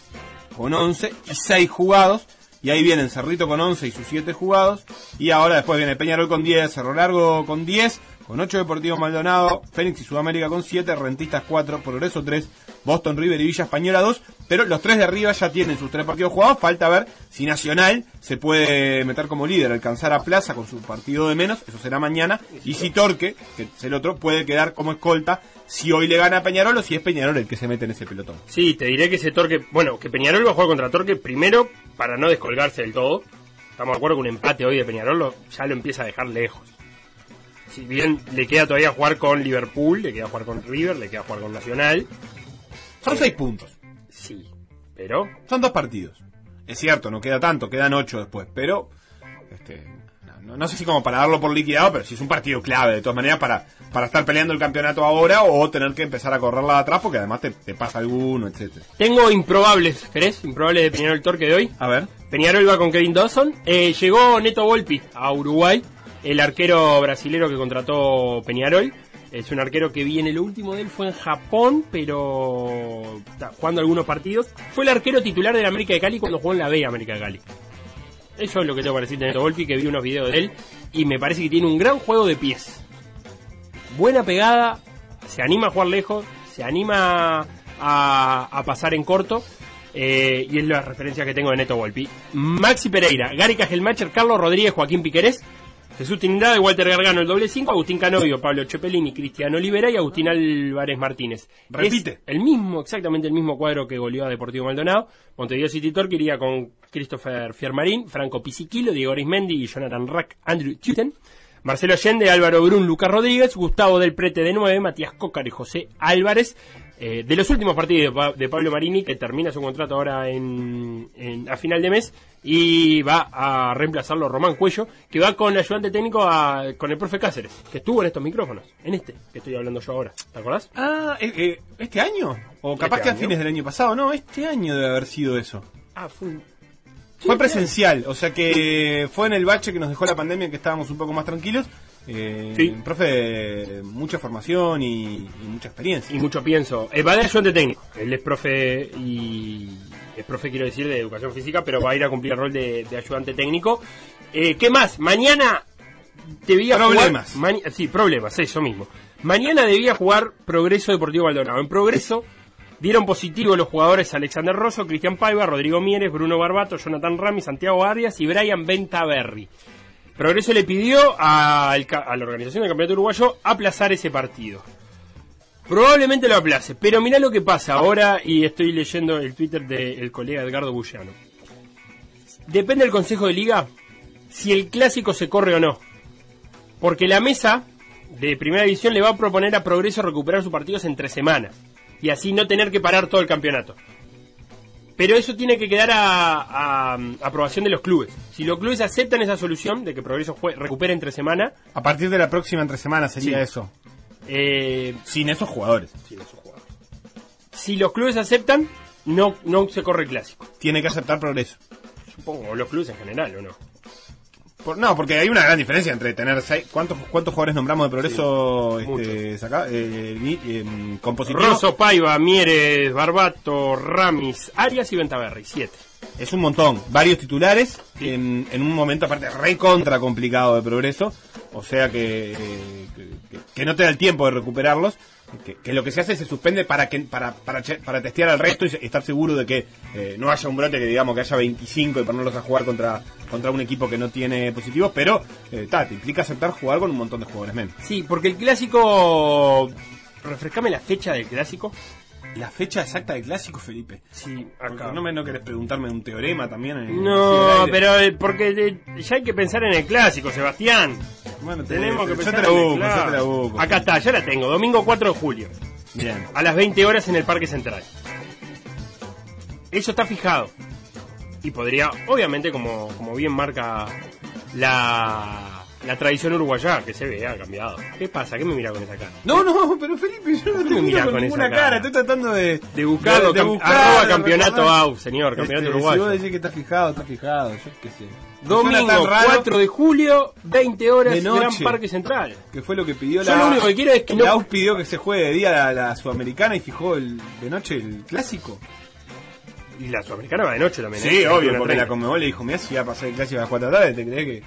con 11 y 6 jugados. Y ahí vienen Cerrito con 11 y sus 7 jugados. Y ahora después viene Peñarol con 10, Cerro Largo con 10, con 8 Deportivos Maldonado, Fénix y Sudamérica con 7, Rentistas 4, Progreso 3, Boston River y Villa Española 2, pero los tres de arriba ya tienen sus tres partidos jugados, falta ver si Nacional se puede meter como líder, alcanzar a Plaza con su partido de menos, eso será mañana, y si Torque, que es el otro, puede quedar como escolta si hoy le gana a Peñarol o si es Peñarol el que se mete en ese pelotón. Sí, te diré que ese Torque, bueno, que Peñarol va a jugar contra Torque primero para no descolgarse del todo. Estamos de acuerdo que un empate hoy de Peñarol ya lo empieza a dejar lejos. Si bien le queda todavía jugar con Liverpool, le queda jugar con River, le queda jugar con Nacional. Son 6 puntos. Sí, pero Son dos partidos. Es cierto, no queda tanto, quedan 8 después, pero este, no, no sé si como para darlo por liquidado, pero sí es un partido clave, de todas maneras, para, para estar peleando el campeonato ahora o tener que empezar a correrla atrás, porque además te, te pasa alguno, etcétera. tengo improbables, ¿querés? Improbables de Peñarol Torque de hoy. A ver. Peñarol va con Kevin Dawson. Eh, llegó Neto Volpi a Uruguay, el arquero brasilero que contrató Peñarol. Es un arquero que viene, lo último de él fue en Japón, pero jugando algunos partidos. Fue el arquero titular del América de Cali cuando jugó en la B América de Cali. Eso es lo que tengo decir de Neto Volpi, que vi unos videos de él y me parece que tiene un gran juego de pies. Buena pegada, se anima a jugar lejos, se anima a, a pasar en corto. eh, y es la referencia que tengo de Neto Volpi. Maxi Pereira, Gary Cajelmacher, Carlos Rodríguez, Joaquín Piquerés, Jesús Trinidad, Walter Gargano, el doble 5, Agustín Canovio, Pablo Chepelini, Cristiano Olivera y Agustín Álvarez Martínez. Repite. Es el mismo, exactamente el mismo cuadro que goleó a Deportivo Maldonado. Montevideo City Torque iría con Christopher Fiermarín, Franco Pisiquilo, Diego Arismendi y Jonathan Rack, Andrew Tuten. Marcelo Allende, Álvaro Brun, Lucas Rodríguez, Gustavo del Prete de 9, Matías Cócar y José Álvarez. Eh, de los últimos partidos de, Pa- de Pablo Marini, que termina su contrato ahora en, en- a final de mes, y va a reemplazarlo Román Cuello, que va con ayudante técnico a- con el profe Cáceres, que estuvo en estos micrófonos, en este que estoy hablando yo ahora. ¿Te acordás? Ah, eh, eh, ¿este año? O capaz ¿Este que a año? fines del año pasado. No, este año debe haber sido eso. Ah, fue un- Fue presencial, o sea que fue en el bache que nos dejó la pandemia que estábamos un poco más tranquilos. Eh, Sí. Profe, mucha formación y, y mucha experiencia. y mucho pienso. Eh, va de ayudante técnico. Él es profe y. Es profe, quiero decir, de educación física, pero va a ir a cumplir el rol de, de ayudante técnico. Eh, ¿Qué más? Mañana debía Problemas. jugar. mani- sí, problemas, eso mismo. Mañana debía jugar Progreso Deportivo Maldonado. En Progreso dieron positivo los jugadores Alexander Rosso, Cristian Paiva, Rodrigo Mieres, Bruno Barbato, Jonathan Rami, Santiago Arias y Brian Bentaberri. Progreso le pidió ca- a la organización del Campeonato Uruguayo aplazar ese partido. Probablemente lo aplace, pero mirá lo que pasa ahora y estoy leyendo el Twitter del colega Edgardo Bullano. Depende del Consejo de Liga si el clásico se corre o no. Porque la mesa de primera división le va a proponer a Progreso recuperar sus partidos en tres semanas. Y así no tener que parar todo el campeonato. Pero eso tiene que quedar a, a- a aprobación de los clubes. Si los clubes aceptan esa solución de que Progreso jue- recupere entre semana, A partir de la próxima entre semanas sería Sí. eso. eh, Sin esos jugadores. si los clubes aceptan, no, no se corre el clásico. Tiene que aceptar progreso. Supongo, o los clubes en general, ¿o no? Por- no, porque hay una gran diferencia entre tener seis. ¿Cuántos, cuántos jugadores nombramos de progreso este, saca- eh, positivo? Rosso, Paiva, Mieres, Barbato, Ramis, Arias y Ventaverri, siete. Es un montón. Varios titulares en, en un momento aparte re contra complicado de progreso. O sea que, eh, que, que- que no te da el tiempo de recuperarlos. Que, lo que se hace se suspende para que para, para, para testear al resto y estar seguro de que eh, no haya un brote que digamos que haya 25 y ponerlos a jugar contra contra un equipo que no tiene positivos, pero eh, te implica aceptar jugar con un montón de jugadores menos. Sí, porque el clásico... Refrescame la fecha del clásico. La fecha exacta del clásico, Felipe. Sí, acá. no me no querés preguntarme un teorema también. en- No, pero eh, porque eh, ya hay que pensar en el clásico, Sebastián. Bueno, te- Tenemos que pensar en el clásico. Acá está, ya la tengo. Domingo 4 de julio. Bien. A las 20 horas en el Parque Central. Eso está fijado. Y podría, obviamente, como, como bien marca la, la tradición uruguaya, que se ve, ha cambiado. ¿Qué pasa? ¿Qué me mira con esa cara? No, no, pero Felipe, yo no ¿Por qué te miro con, con ninguna esa cara. cara? Estoy tratando de... De buscarlo, de- de buscar, arroba de campeonato recordar. AU, señor, campeonato Este, uruguayo. Si vos decís que está fijado, está fijado, yo qué sé. Domingo Suena tan raro 4 de julio, 20 horas, De noche. Gran Parque Central. Que fue lo que pidió Yo la... lo único que quiero es que no- La AUS pidió que se juegue de día la, la sudamericana y fijó el, de noche el clásico. Y la sudamericana va de noche también. Sí, ¿eh? obvio, 21:30. porque la Conmebol le dijo, mirá si va a pasar el clásico a las 4 de la tarde, ¿te crees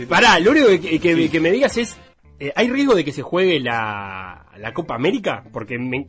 que...? Pará, lo único que, que- Sí. que me digas es, eh, ¿hay riesgo de que se juegue la, la Copa América? Porque me,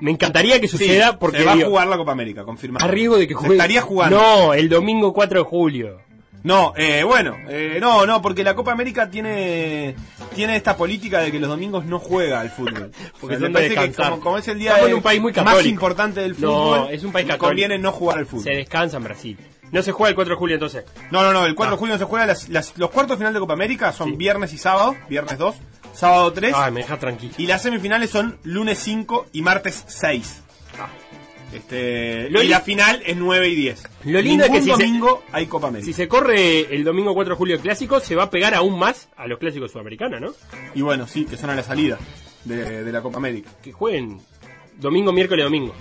me encantaría que suceda Sí, porque se va a digo, jugar la Copa América, confirmado. ¿hay riesgo de que Se juegue? estaría jugando. No, el domingo 4 de julio. No, eh, bueno, eh, no, no, porque la Copa América tiene tiene esta política de que los domingos no juega al fútbol. Porque O sea, me parece que como, como es el día de- un país muy más importante del No, fútbol, es un país católico. conviene no jugar al fútbol. Se descansa en Brasil. No se juega el 4 de julio entonces. No, no, no, el 4 Ah. de julio no se juega. Las, las- los cuartos final de Copa América son viernes y sábado, viernes 2, sábado 3, Ay, me deja tranquilo. y las semifinales son lunes 5 y martes 6. Este, Lo y la final es 9 y 10. Lo lindo es que si se- domingo hay Copa América. Si se corre el domingo 4 de julio el clásico, se va a pegar aún más a los clásicos sudamericanos, ¿no? Y bueno, sí, que son a la salida de, de la Copa América. Que jueguen domingo, miércoles, domingo.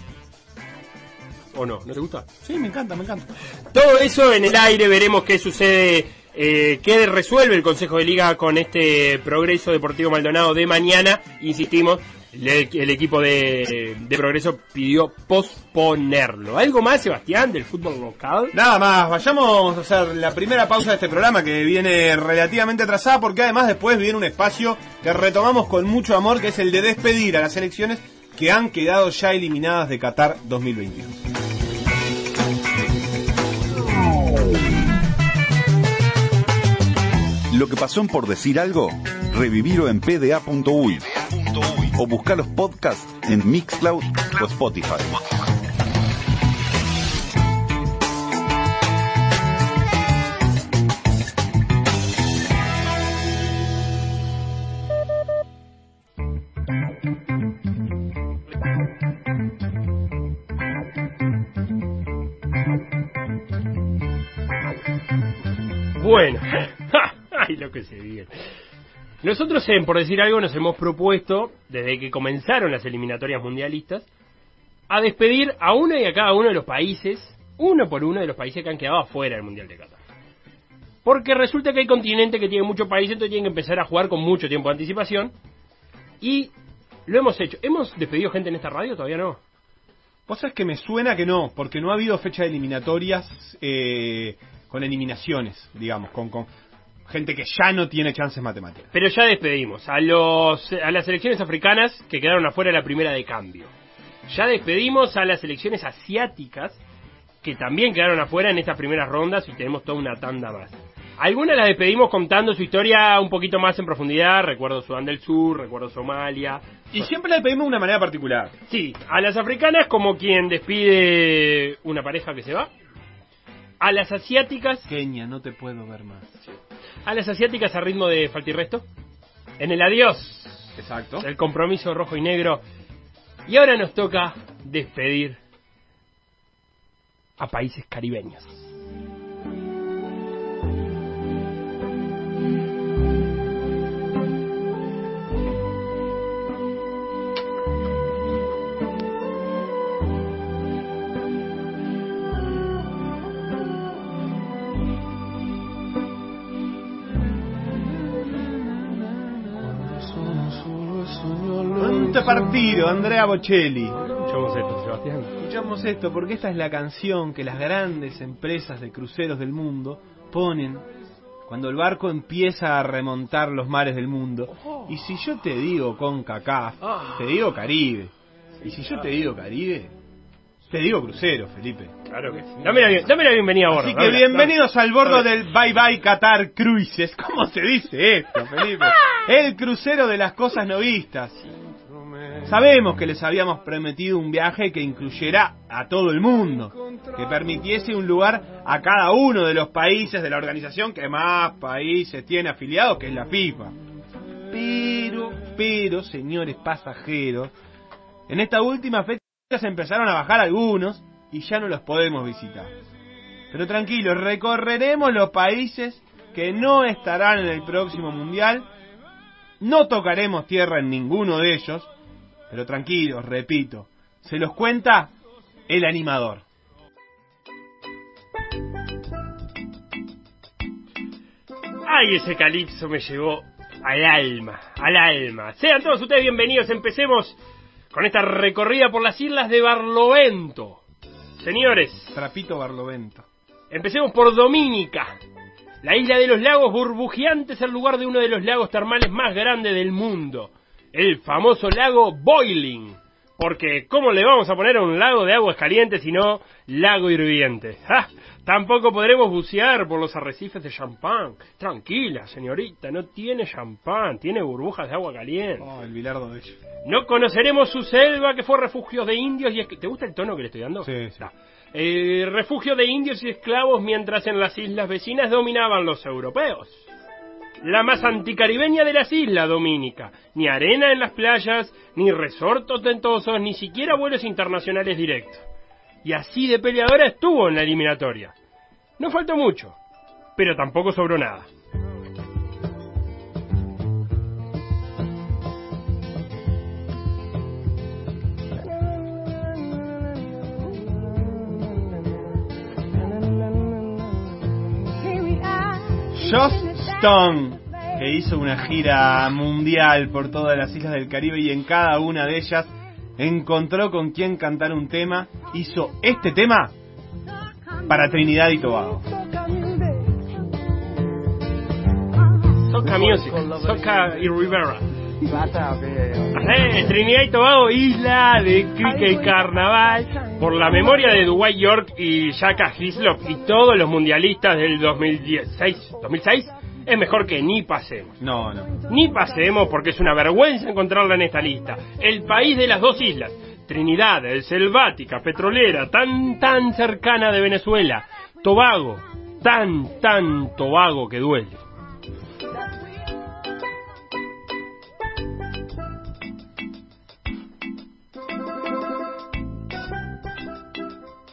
¿O no? ¿No te gusta? Sí, me encanta, me encanta. Todo eso en el aire, veremos qué sucede, eh, qué resuelve el Consejo de Liga con este Progreso Deportivo Maldonado de mañana. Insistimos, el equipo de, de Progreso pidió posponerlo. ¿Algo más, Sebastián, del fútbol local? Nada más, vayamos a hacer la primera pausa de este programa que viene relativamente atrasada porque además después viene un espacio que retomamos con mucho amor que es el de despedir a las elecciones que han quedado ya eliminadas de Qatar 2022. Lo que pasó en por decir algo, revivirlo en pda.uy o busca los podcasts en Mixcloud o Spotify. Bueno, ay lo que se viene. Nosotros, en, por decir algo, nos hemos propuesto, desde que comenzaron las eliminatorias mundialistas, a despedir a uno y a cada uno de los países, uno por uno de los países que han quedado afuera del Mundial de Qatar. Porque resulta que hay continente que tiene muchos países, entonces tienen que empezar a jugar con mucho tiempo de anticipación. Y lo hemos hecho. ¿Hemos despedido gente en esta radio? Todavía no. Vos sabés que me suena que no, porque no ha habido fecha de eliminatorias eh, con eliminaciones, digamos, con, con gente que ya no tiene chances matemáticas. Pero ya despedimos a, los, a las selecciones africanas que quedaron afuera de la primera de cambio. Ya despedimos a las elecciones asiáticas que también quedaron afuera en estas primeras rondas y tenemos toda una tanda más. Algunas las despedimos contando su historia un poquito más en profundidad. Recuerdo Sudán del Sur, recuerdo Somalia. Y siempre las despedimos de una manera particular. Sí, a las africanas como quien despide una pareja que se va. A las asiáticas. Kenia, no te puedo ver más. A las asiáticas a ritmo de falta y resto. En el adiós. Exacto. El compromiso rojo y negro. Y ahora nos toca despedir a países caribeños. Partido, Andrea Bocelli. Escuchamos esto, Sebastián. Escuchamos esto porque esta es la canción que las grandes empresas de cruceros del mundo ponen cuando el barco empieza a remontar los mares del mundo. Y si yo te digo con CACAF, te digo Caribe. Y si yo te digo Caribe, te digo crucero, Felipe. Claro que sí. Dame la, bien- dame la bienvenida a bordo. Así que dámela, bienvenidos al bordo del Bye Bye Qatar Cruises. ¿Cómo se dice esto, Felipe? El crucero de las cosas no vistas. Sabemos que les habíamos prometido un viaje que incluyera a todo el mundo, que permitiese un lugar a cada uno de los países de la organización que más países tiene afiliados, que es la FIFA. Pero, pero, señores pasajeros, en esta última fecha se empezaron a bajar algunos y ya no los podemos visitar. Pero tranquilos, recorreremos los países que no estarán en el próximo mundial. No tocaremos tierra en ninguno de ellos. Pero tranquilos, repito, se los cuenta el animador. Ay, ese calipso me llevó al alma, al alma. Sean todos ustedes bienvenidos. Empecemos con esta recorrida por las islas de Barlovento. Señores, Trapito Barlovento. empecemos por Dominica. La isla de los lagos burbujeantes, el lugar de uno de los lagos termales más grandes del mundo. El famoso lago Boiling. Porque, ¿cómo le vamos a poner a un lago de aguas calientes si no lago hirviente? ¡Ja! Tampoco podremos bucear por los arrecifes de champán. Tranquila, señorita, no tiene champán, tiene burbujas de agua caliente. Oh, el bilardo de ellos. No conoceremos su selva que fue refugio de indios y es ¿Te gusta el tono que le estoy dando? Sí, sí. No. Eh, refugio de indios y esclavos mientras en las islas vecinas dominaban los europeos. La más anticaribeña de las islas Dominica. Ni arena en las playas, ni resortos tentosos, ni siquiera vuelos internacionales directos. Y así de peleadora estuvo en la eliminatoria. No faltó mucho, pero tampoco sobró nada. Que hizo una gira mundial por todas las islas del Caribe y en cada una de ellas encontró con quien cantar un tema, hizo este tema para Trinidad y Tobago. Soca Music, Soca y Rivera. Trinidad y Tobago, isla de cricket carnaval, por la memoria de Dwight York y Jacka Hislop y todos los mundialistas del 2016, 2006, es mejor que ni pasemos. No, no. Ni pasemos porque es una vergüenza encontrarla en esta lista. El país de las dos islas, Trinidad, el selvática, petrolera, tan tan cercana de Venezuela, Tobago, tan tan Tobago que duele.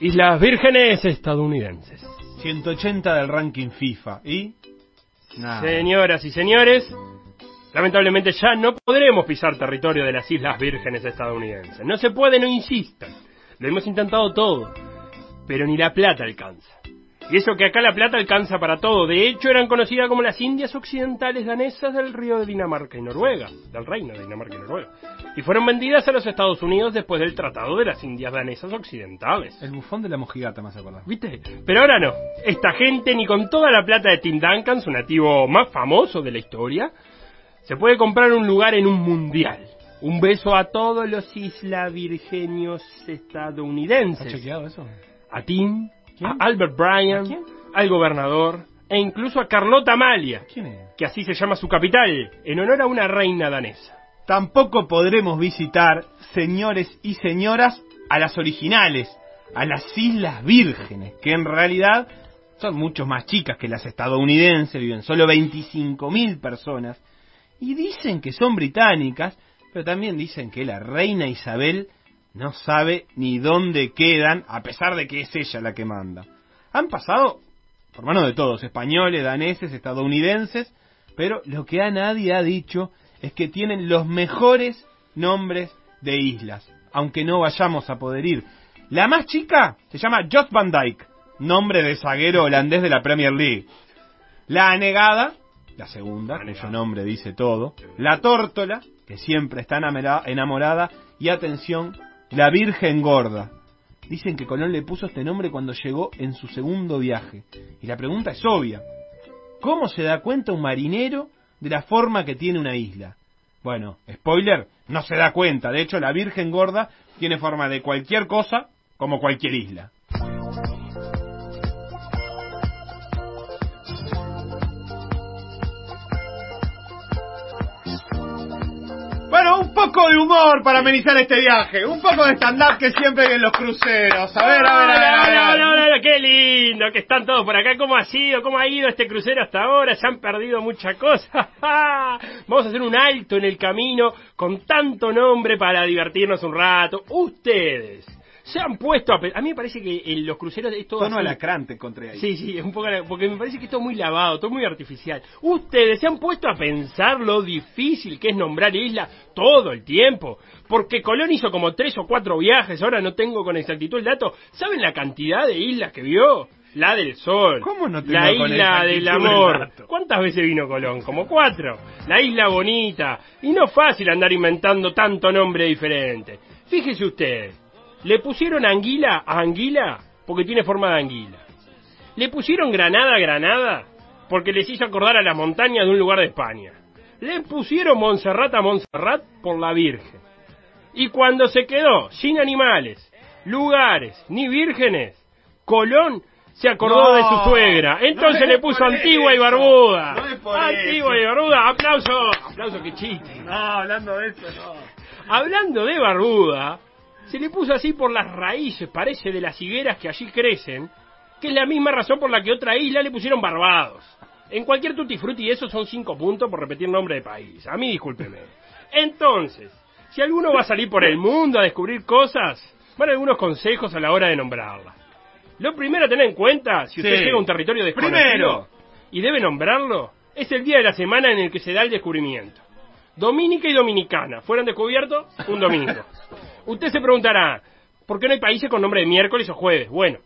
Islas Vírgenes estadounidenses. 180 del ranking FIFA. ¿Y? Señoras y señores, lamentablemente ya no podremos pisar territorio de las Islas Vírgenes estadounidenses. No se puede, no insistan. Lo hemos intentado todo, pero ni la plata alcanza. Y eso que acá la plata alcanza para todo. De hecho, eran conocidas como las Indias Occidentales Danesas del río de Dinamarca y Noruega, del reino de Dinamarca y Noruega. Y fueron vendidas a los Estados Unidos después del Tratado de las Indias Danesas Occidentales. El bufón de la mojigata, más acordás. ¿Viste? Pero ahora no. Esta gente, ni con toda la plata de Tim Duncan, su nativo más famoso de la historia, se puede comprar un lugar en un mundial. Un beso a todos los isla virgenios estadounidenses. ¿Has chequeado eso? A Tim, a Albert Bryan, al gobernador e incluso a Carlota Amalia, ¿Quién es? que así se llama su capital, en honor a una reina danesa. Tampoco podremos visitar, señores y señoras, a las originales, a las Islas Vírgenes, que en realidad son mucho más chicas que las estadounidenses, viven solo 25.000 personas, y dicen que son británicas, pero también dicen que la reina Isabel no sabe ni dónde quedan, a pesar de que es ella la que manda. Han pasado por manos de todos, españoles, daneses, estadounidenses, pero lo que a nadie ha dicho es que tienen los mejores nombres de islas, aunque no vayamos a poder ir. La más chica se llama Jos van Dyke, nombre de zaguero holandés de la Premier League. La anegada, la segunda, cuyo nombre dice todo. La tórtola, que siempre está enamora- enamorada. Y atención, la Virgen Gorda. Dicen que Colón le puso este nombre cuando llegó en su segundo viaje. Y la pregunta es obvia. ¿Cómo se da cuenta un marinero de la forma que tiene una isla? Bueno, spoiler, no se da cuenta. De hecho, la Virgen Gorda tiene forma de cualquier cosa como cualquier isla. Un poco de humor para amenizar este viaje. Un poco de stand-up que siempre hay en los cruceros. A ver, a ver, a ver. Hola, hola, hola, qué lindo que están todos por acá. ¿Cómo ha sido? ¿Cómo ha ido este crucero hasta ahora? Se han perdido mucha cosa. Vamos a hacer un alto en el camino con tanto nombre para divertirnos un rato. Ustedes se han puesto a... A mí me parece que en los cruceros es todo Tono así. alacrán te encontré ahí. Sí, sí, es un poco, porque me parece que esto es muy lavado, todo muy artificial. Ustedes se han puesto a pensar lo difícil que es nombrar isla todo el tiempo, porque Colón hizo como tres o cuatro viajes, ahora no tengo con exactitud el dato. ¿Saben la cantidad de islas que vio? La del Sol, ¿Cómo no tengo la isla del el amor. ¿Cuántas veces vino Colón? Como cuatro. La isla bonita. Y no es fácil andar inventando tanto nombre diferente. Fíjese usted, le pusieron anguila a anguila porque tiene forma de anguila. Le pusieron Granada a Granada porque les hizo acordar a las montañas de un lugar de España. Le pusieron Montserrat a Montserrat por la Virgen. Y cuando se quedó sin animales, lugares ni vírgenes, Colón se acordó No, de su suegra. Entonces no le puso Antigua y Barbuda. no Antigua eso. y Barbuda. Aplauso. Aplauso, que chiste. No, hablando de eso, no. Hablando de Barbuda, se le puso así por las raíces, parece, de las higueras que allí crecen, que es la misma razón por la que otra isla le pusieron Barbados. En cualquier tutti frutti eso son cinco puntos por repetir nombre de país. A mí discúlpeme. Entonces, si alguno va a salir por el mundo a descubrir cosas, van algunos consejos a la hora de nombrarla. Lo primero a tener en cuenta, si usted Sí. llega a un territorio desconocido Primero. y debe nombrarlo, es el día de la semana en el que se da el descubrimiento. Dominica y Dominicana. ¿Fueron descubiertos? Un domingo. Usted se preguntará, ¿por qué no hay países con nombre de miércoles o jueves? Bueno,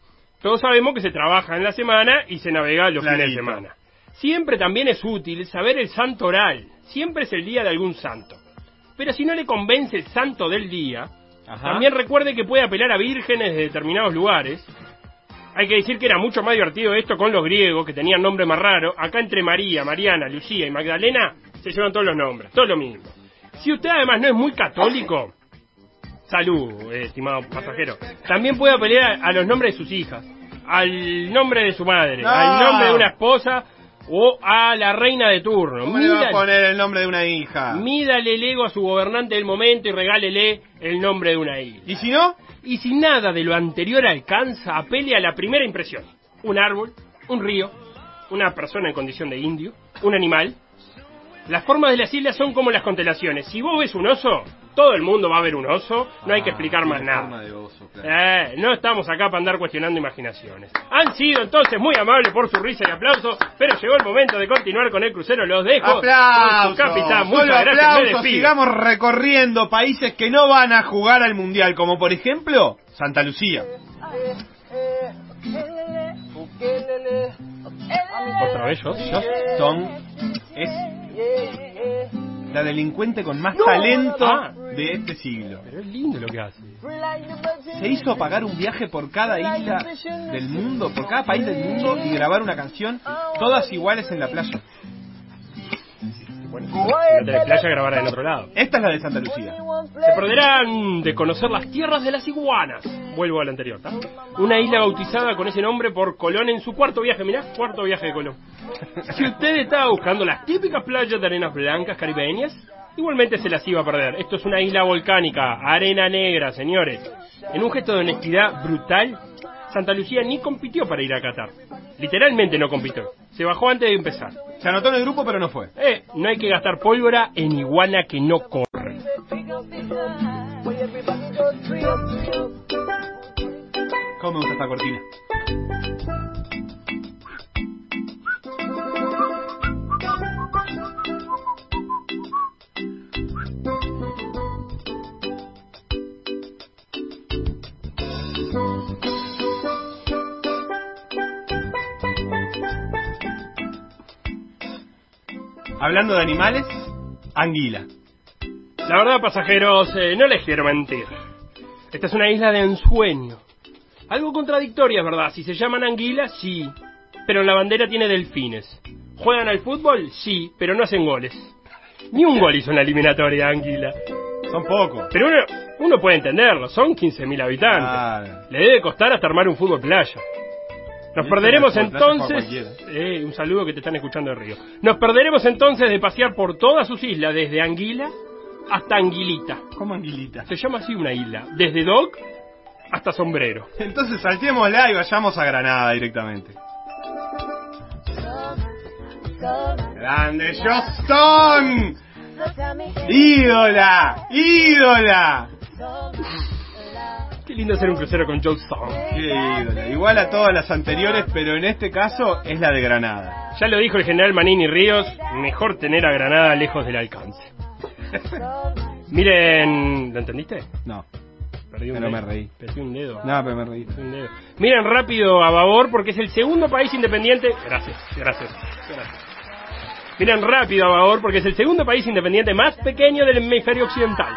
todos sabemos que se trabaja en la semana y se navega los fines de semana. Siempre también es útil saber el santo oral. Siempre es el día de algún santo. Pero si no le convence el santo del día, Ajá. también recuerde que puede apelar a vírgenes de determinados lugares. Hay que decir que era mucho más divertido esto con los griegos, que tenían nombre más raro. Acá entre María, Mariana, Lucía y Magdalena se llevan todos los nombres, todo lo mismo. Si usted además no es muy católico, salud, eh, estimado pasajero, también puede apelar a los nombres de sus hijas, al nombre de su madre, No. al nombre de una esposa o a la reina de turno. ¿Cómo le va a poner el nombre de una hija? Mídale el ego a su gobernante del momento y regálele el nombre de una isla. ¿Y si no? Y si nada de lo anterior alcanza, apele a la primera impresión. Un árbol, un río, una persona en condición de indio, un animal. Las formas de las islas son como las constelaciones. Si vos ves un oso, todo el mundo va a ver un oso, no hay que explicar más nada. Eh, no estamos acá para andar cuestionando imaginaciones. Han sido entonces muy amables por su risa y aplauso, pero llegó el momento de continuar con el crucero. Los dejo. con su ¡Aplausos! capitán. Solo Muchas gracias. Aplausos. Sigamos recorriendo países que no van a jugar al Mundial, como por ejemplo Santa Lucía. Otra vez yo. yo. Son es la delincuente con más talento de este siglo. Pero es lindo lo que hace. Se hizo pagar un viaje por cada isla del mundo, por cada país del mundo y grabar una canción, todas iguales en la playa. Bueno, no grabará en otro lado. Esta es la de Santa Lucía. Se perderán de conocer las tierras de las iguanas. Vuelvo al anterior, ¿tá? Una isla bautizada con ese nombre por Colón en su cuarto viaje, mirá, cuarto viaje de Colón. Si usted estaba buscando las típicas playas de arenas blancas caribeñas, igualmente se las iba a perder. Esto es una isla volcánica, arena negra, señores. En un gesto de honestidad brutal, Santa Lucía ni compitió para ir a Qatar. Literalmente no compitió. Se bajó antes de empezar. Se anotó en el grupo, pero no fue. Eh, no hay que gastar pólvora en iguana que no corre. ¿Cómo me gusta esta cortina? Hablando de animales, anguila. La verdad, pasajeros, eh, no les quiero mentir. Esta es una isla de ensueño. Algo contradictoria, es verdad. Si se llaman anguilas, sí. Pero en la bandera tiene delfines. ¿Juegan al fútbol? Sí, pero no hacen goles. Ni un gol hizo en la eliminatoria, Anguila. Son pocos. Pero uno, uno puede entenderlo, son 15.000 habitantes. Le debe costar hasta armar un fútbol playa. Nos Sí, perderemos entonces... Eh, un saludo que te están escuchando de Río. Nos perderemos entonces de pasear por todas sus islas, desde Anguila hasta Anguilita. ¿Cómo anguilita? Se llama así una isla. Desde Dock hasta Sombrero. Entonces saltémosla y vayamos a Granada directamente. ¡Grande Johnston! ¡Ídola! ¡Ídola! Qué lindo hacer un crucero con Joe Stone. ¡Qué ídola! Igual a todas las anteriores, pero en este caso es la de Granada. Ya lo dijo el general Manini Ríos, mejor tener a Granada lejos del alcance. Miren, ¿lo entendiste? No. Perdí un Pero me dedo. reí. Perdí un dedo. No, pero me reí. Un dedo. Miren rápido a Babor porque es el segundo país independiente. Gracias, gracias, gracias. Miren rápido a Babor porque es el segundo país independiente más pequeño del hemisferio occidental.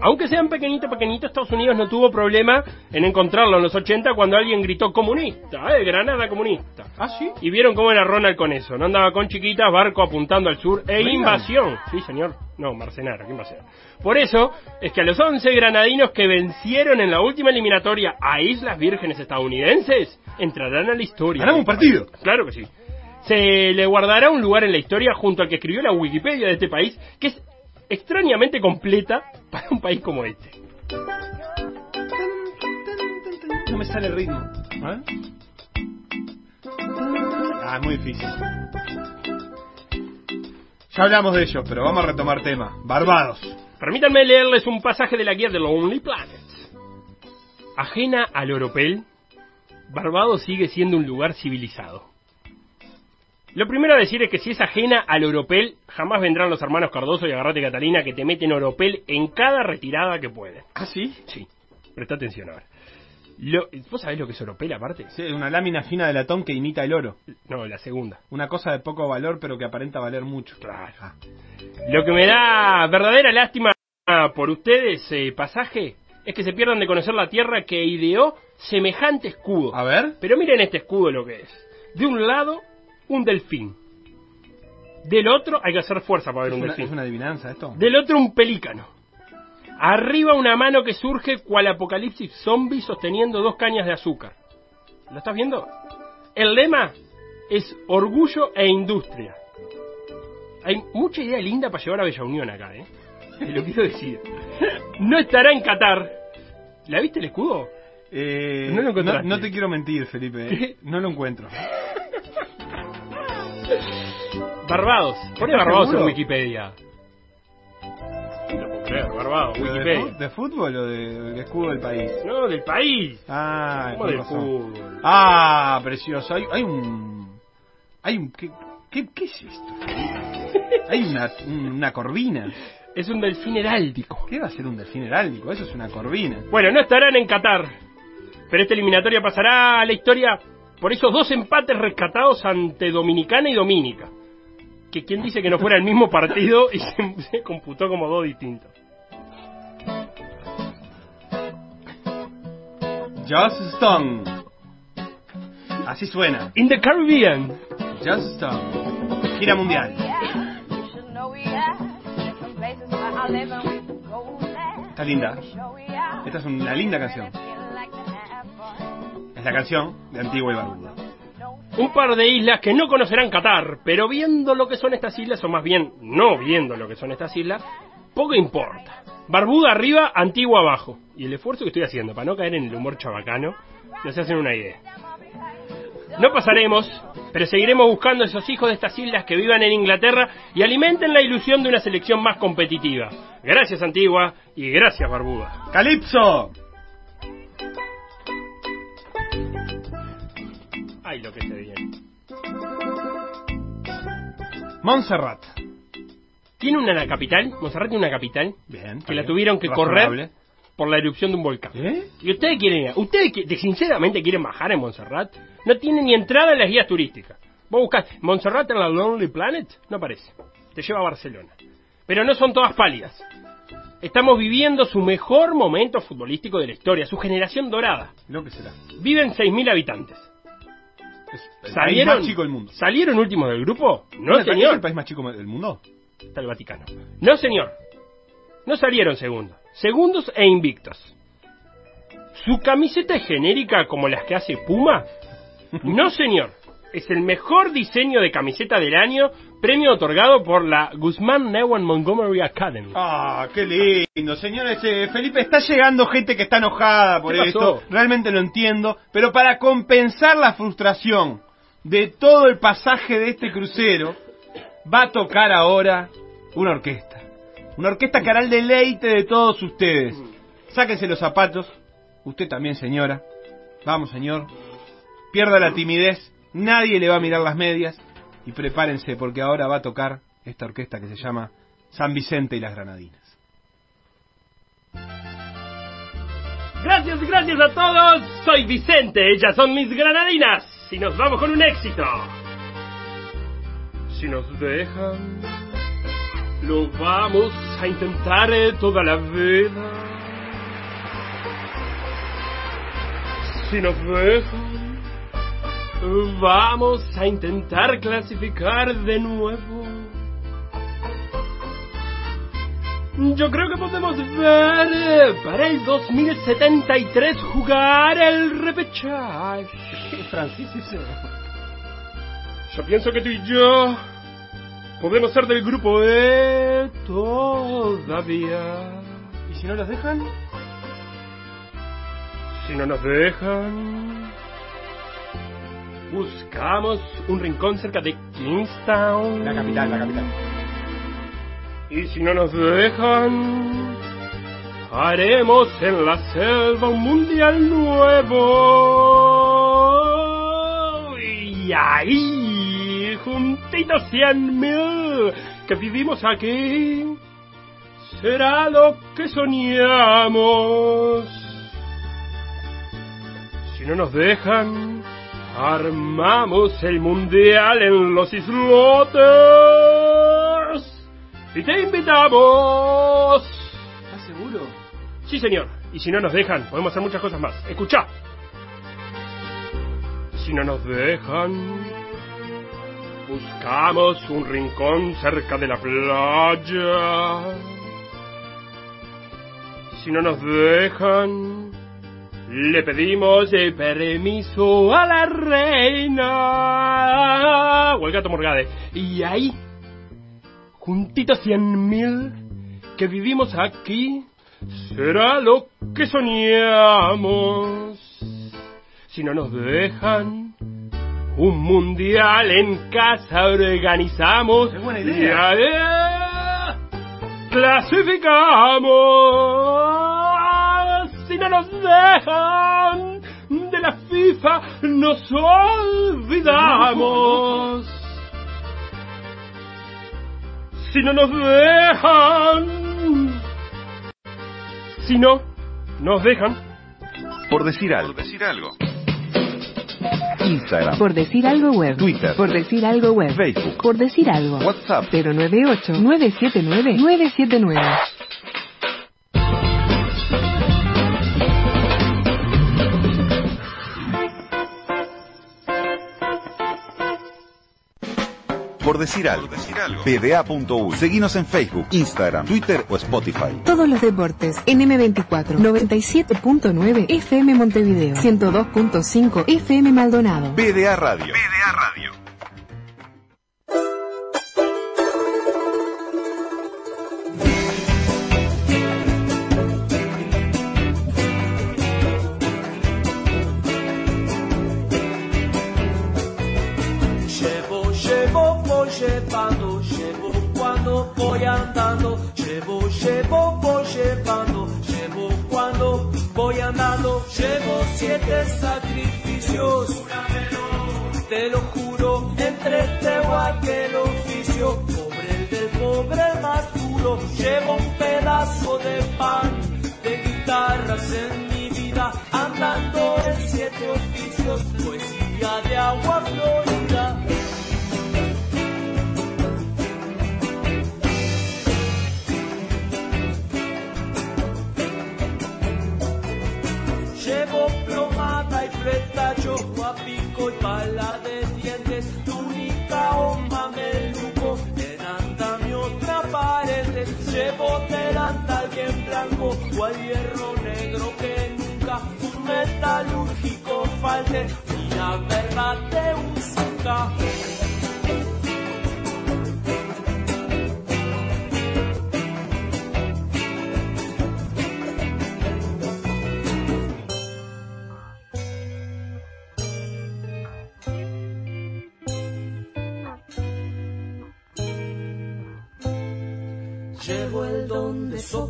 Aunque sean pequeñitos, pequeñitos, Estados Unidos no tuvo problema en encontrarlo en los 80 cuando alguien gritó comunista, eh, Granada comunista. ¿Ah, sí? Y vieron cómo era Ronald con eso. No andaba con chiquitas, barco apuntando al sur e invasión. Sí, señor. No, Marcenara, ¿qué invasión? Por eso es que a los 11 granadinos que vencieron en la última eliminatoria a Islas Vírgenes estadounidenses entrarán a la historia. Ganamos un partido. Claro que sí. Se le guardará un lugar en la historia junto al que escribió la Wikipedia de este país, que es extrañamente completa para un país como este. No me sale el ritmo. Ver. Ah, es muy difícil. Ya hablamos de ellos, pero vamos a retomar tema. Barbados. Permítanme leerles un pasaje de la guía de Lonely Planet. Ajena al oropel, Barbados sigue siendo un lugar civilizado. Lo primero a decir es que si es ajena al oropel, jamás vendrán los hermanos Cardoso y Agarrate Catalina que te meten oropel en cada retirada que pueden. ¿Ah, sí? Sí, presta atención ahora. Lo- ¿Vos sabés lo que es oropel aparte? Sí, es una lámina fina de latón que imita el oro. No, la segunda. Una cosa de poco valor, pero que aparenta valer mucho. Claro. Lo que me da verdadera lástima por ustedes, eh, pasaje, es que se pierdan de conocer la tierra que ideó semejante escudo. A ver. Pero miren este escudo lo que es. De un lado, un delfín. Del otro, hay que hacer fuerza para ver ¿Es un una, delfín. es una adivinanza esto? Del otro, un pelícano. Arriba una mano que surge cual apocalipsis zombie sosteniendo dos cañas de azúcar. ¿Lo estás viendo? El lema es orgullo e industria. Hay mucha idea linda para llevar a Bella Unión acá, ¿eh? Te lo quiero decir. No estará en Qatar. ¿La viste el escudo? Eh, No lo encontraste. no te quiero mentir, Felipe. ¿Qué? No lo encuentro. Barbados. Pone ¿Estás Barbados seguro? en Wikipedia. No puedo saber, barbado, ¿Pero de, Wikipedia. fu- de fútbol o de- escudo del país? No, del país. Ah, ¿Cómo del fútbol? Ah, precioso. Hay, hay un. Hay un. ¿Qué, qué, qué es esto? hay una, un- una corvina. Es un delfín heráldico. ¿Qué va a ser un delfín heráldico? Eso es una corvina. Bueno, no estarán en Qatar, pero esta eliminatoria pasará a la historia por esos dos empates rescatados ante Dominicana y Dominica. Que quien dice que no fuera el mismo partido y se, se computó como dos distintos. Just Stone. Así suena. In the Caribbean. Just Stone. Gira mundial. Está linda. Esta es una linda canción. Es la canción de Antigua y Barbuda. Un par de islas que no conocerán Qatar, pero viendo lo que son estas islas, o más bien no viendo lo que son estas islas, poco importa. Barbuda arriba, Antigua abajo. Y el esfuerzo que estoy haciendo para no caer en el humor chabacano, no se hacen una idea. No pasaremos, pero seguiremos buscando esos hijos de estas islas que vivan en Inglaterra y alimenten la ilusión de una selección más competitiva. Gracias Antigua y gracias Barbuda. ¡Calipso! Ay, lo que se viene. Montserrat. ¿Tiene una capital? ¿Monserrat tiene una capital? Bien. Que la tuvieron que correr por la erupción de un volcán. ¿Eh? ¿Y ustedes quieren? ¿Ustedes sinceramente quieren bajar en Montserrat? No tiene ni entrada en las guías turísticas. Vos buscás Montserrat en la Lonely Planet, no aparece. Te lleva a Barcelona. Pero no son todas pálidas. Estamos viviendo su mejor momento futbolístico de la historia, su generación dorada. Lo que será. Viven 6.000 habitantes. El ¿Salieron, país más chico del mundo. ¿Salieron últimos del grupo? No, ¿Es el- señor. ¿Es el país más chico del mundo? Está el Vaticano. No, señor. No salieron segundos. Segundos e invictos. ¿Su camiseta es genérica como las que hace Puma? No, señor. Es el mejor diseño de camiseta del año, premio otorgado por la Guzmán Newan Montgomery Academy. Ah, qué lindo, señores. eh, Felipe, está llegando gente que está enojada por esto. Realmente lo entiendo. Pero para compensar la frustración de todo el pasaje de este crucero, va a tocar ahora una orquesta. Una orquesta que hará el deleite de todos ustedes. Sáquense los zapatos. Usted también, señora. Vamos, señor. Pierda la timidez. Nadie le va a mirar las medias. Y prepárense porque ahora va a tocar esta orquesta que se llama San Vicente y las Granadinas. Gracias, gracias a todos. Soy Vicente, ellas son mis granadinas. Y nos vamos con un éxito. Si nos dejan, lo vamos a intentar eh, toda la vida. Si nos dejan, vamos a intentar clasificar de nuevo. Yo creo que podemos ver eh, para el 2073 jugar el repechaje. Francis, eso. Yo pienso que tú y yo podemos ser del grupo E todavía. ¿Y si no los dejan? Si no nos dejan, buscamos un rincón cerca de Kingstown. La capital, la capital. Y si no nos dejan, haremos en la selva un mundial nuevo. Y ahí, juntitos cien mil que vivimos aquí, será lo que soñamos. Si no nos dejan, armamos el mundial en los islotes. Y te invitamos. ¿Estás seguro? Sí, señor. Y si no nos dejan, podemos hacer muchas cosas más. Escucha. Si no nos dejan, buscamos un rincón cerca de la playa. Si no nos dejan, le pedimos el permiso a la reina. O el gato Morgade. Y ahí, juntitos cien mil que vivimos aquí, será lo que soñamos. Si no nos dejan, un mundial en casa organizamos. Es buena idea. Y, eh, clasificamos. Si no nos dejan de la FIFA, nos olvidamos. Si no nos dejan. Si no nos dejan. Por decir algo. Instagram. Por decir algo web. Twitter. Por decir algo web. Facebook. Por decir algo. WhatsApp. 098-979-979. Por decir algo. PDA.U. Seguinos en Facebook, Instagram, Twitter o Spotify. Todos los deportes en M24 97.9 FM Montevideo 102.5 FM Maldonado. PDA Radio. PDA Radio. Llevo un pedazo de pan, de guitarras en mi vida, andando en siete oficios, poesía de agua florida. Bien blanco, cual hierro negro que nunca un metalúrgico falte, y la verdad de un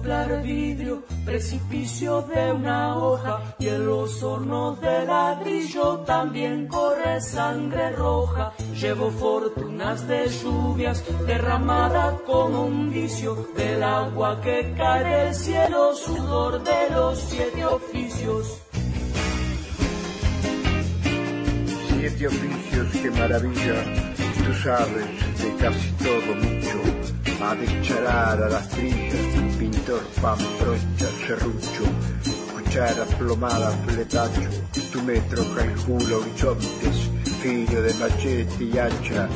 soplar vidrio, precipicio de una hoja, y en los hornos de ladrillo también corre sangre roja. Llevo fortunas de lluvias, derramada como un vicio del agua que cae del cielo, sudor de los siete oficios. Siete oficios, qué maravilla, tú sabes de casi todo mucho. A descharar a las trillas, pan, brocha, serrucho, cuchara, plomada, fletacho, tu metro calcula horizontes, filo de machete y hacha,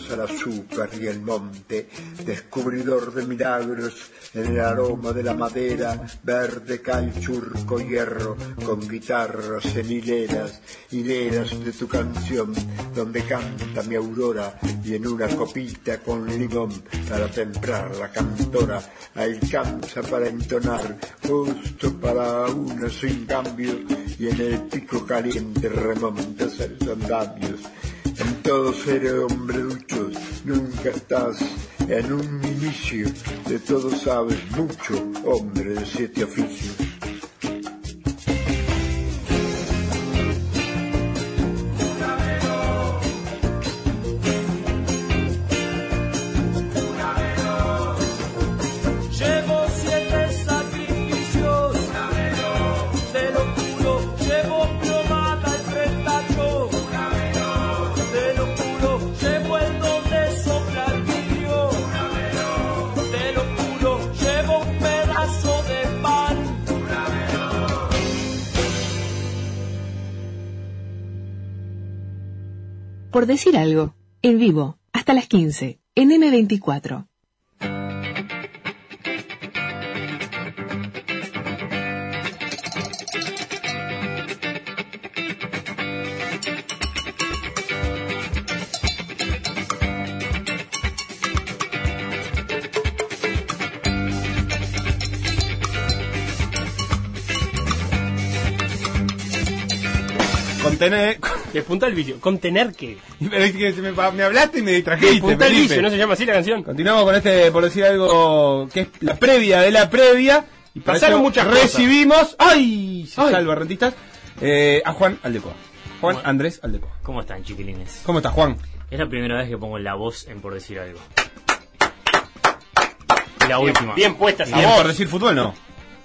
cantos al azúcar y el monte, descubridor de milagros en el aroma de la madera, verde cal, surco, hierro, con guitarras en hileras, hileras de tu canción, donde canta mi aurora, y en una copita con limón, para temprar la cantora, alcanza para entonar, justo para una sin cambio, y en el pico caliente remontas a los andamios. En todo ser hombre ducho, nunca estás en un inicio, de todo sabes mucho, hombre de siete oficios. Por decir algo, en vivo, hasta las 15, en M24. Contene, Despunta el vicio. Contener que. Pero es que me, me hablaste y me distrajiste. Despunta el vicio, ¿no se llama así la canción? Continuamos con este, por decir algo, que es la previa de la previa. Y Pasaron eso muchas cosas. Recibimos, ¡ay! Se Ay. salva, rentistas. Eh, a Juan Aldecoa. Juan ¿Cómo? Andrés Aldecoa. ¿Cómo están, chiquilines? ¿Cómo estás, Juan? Es la primera vez que pongo la voz en por decir algo. La Bien- última. Bien puesta esa Bien, voz. por decir fútbol, no.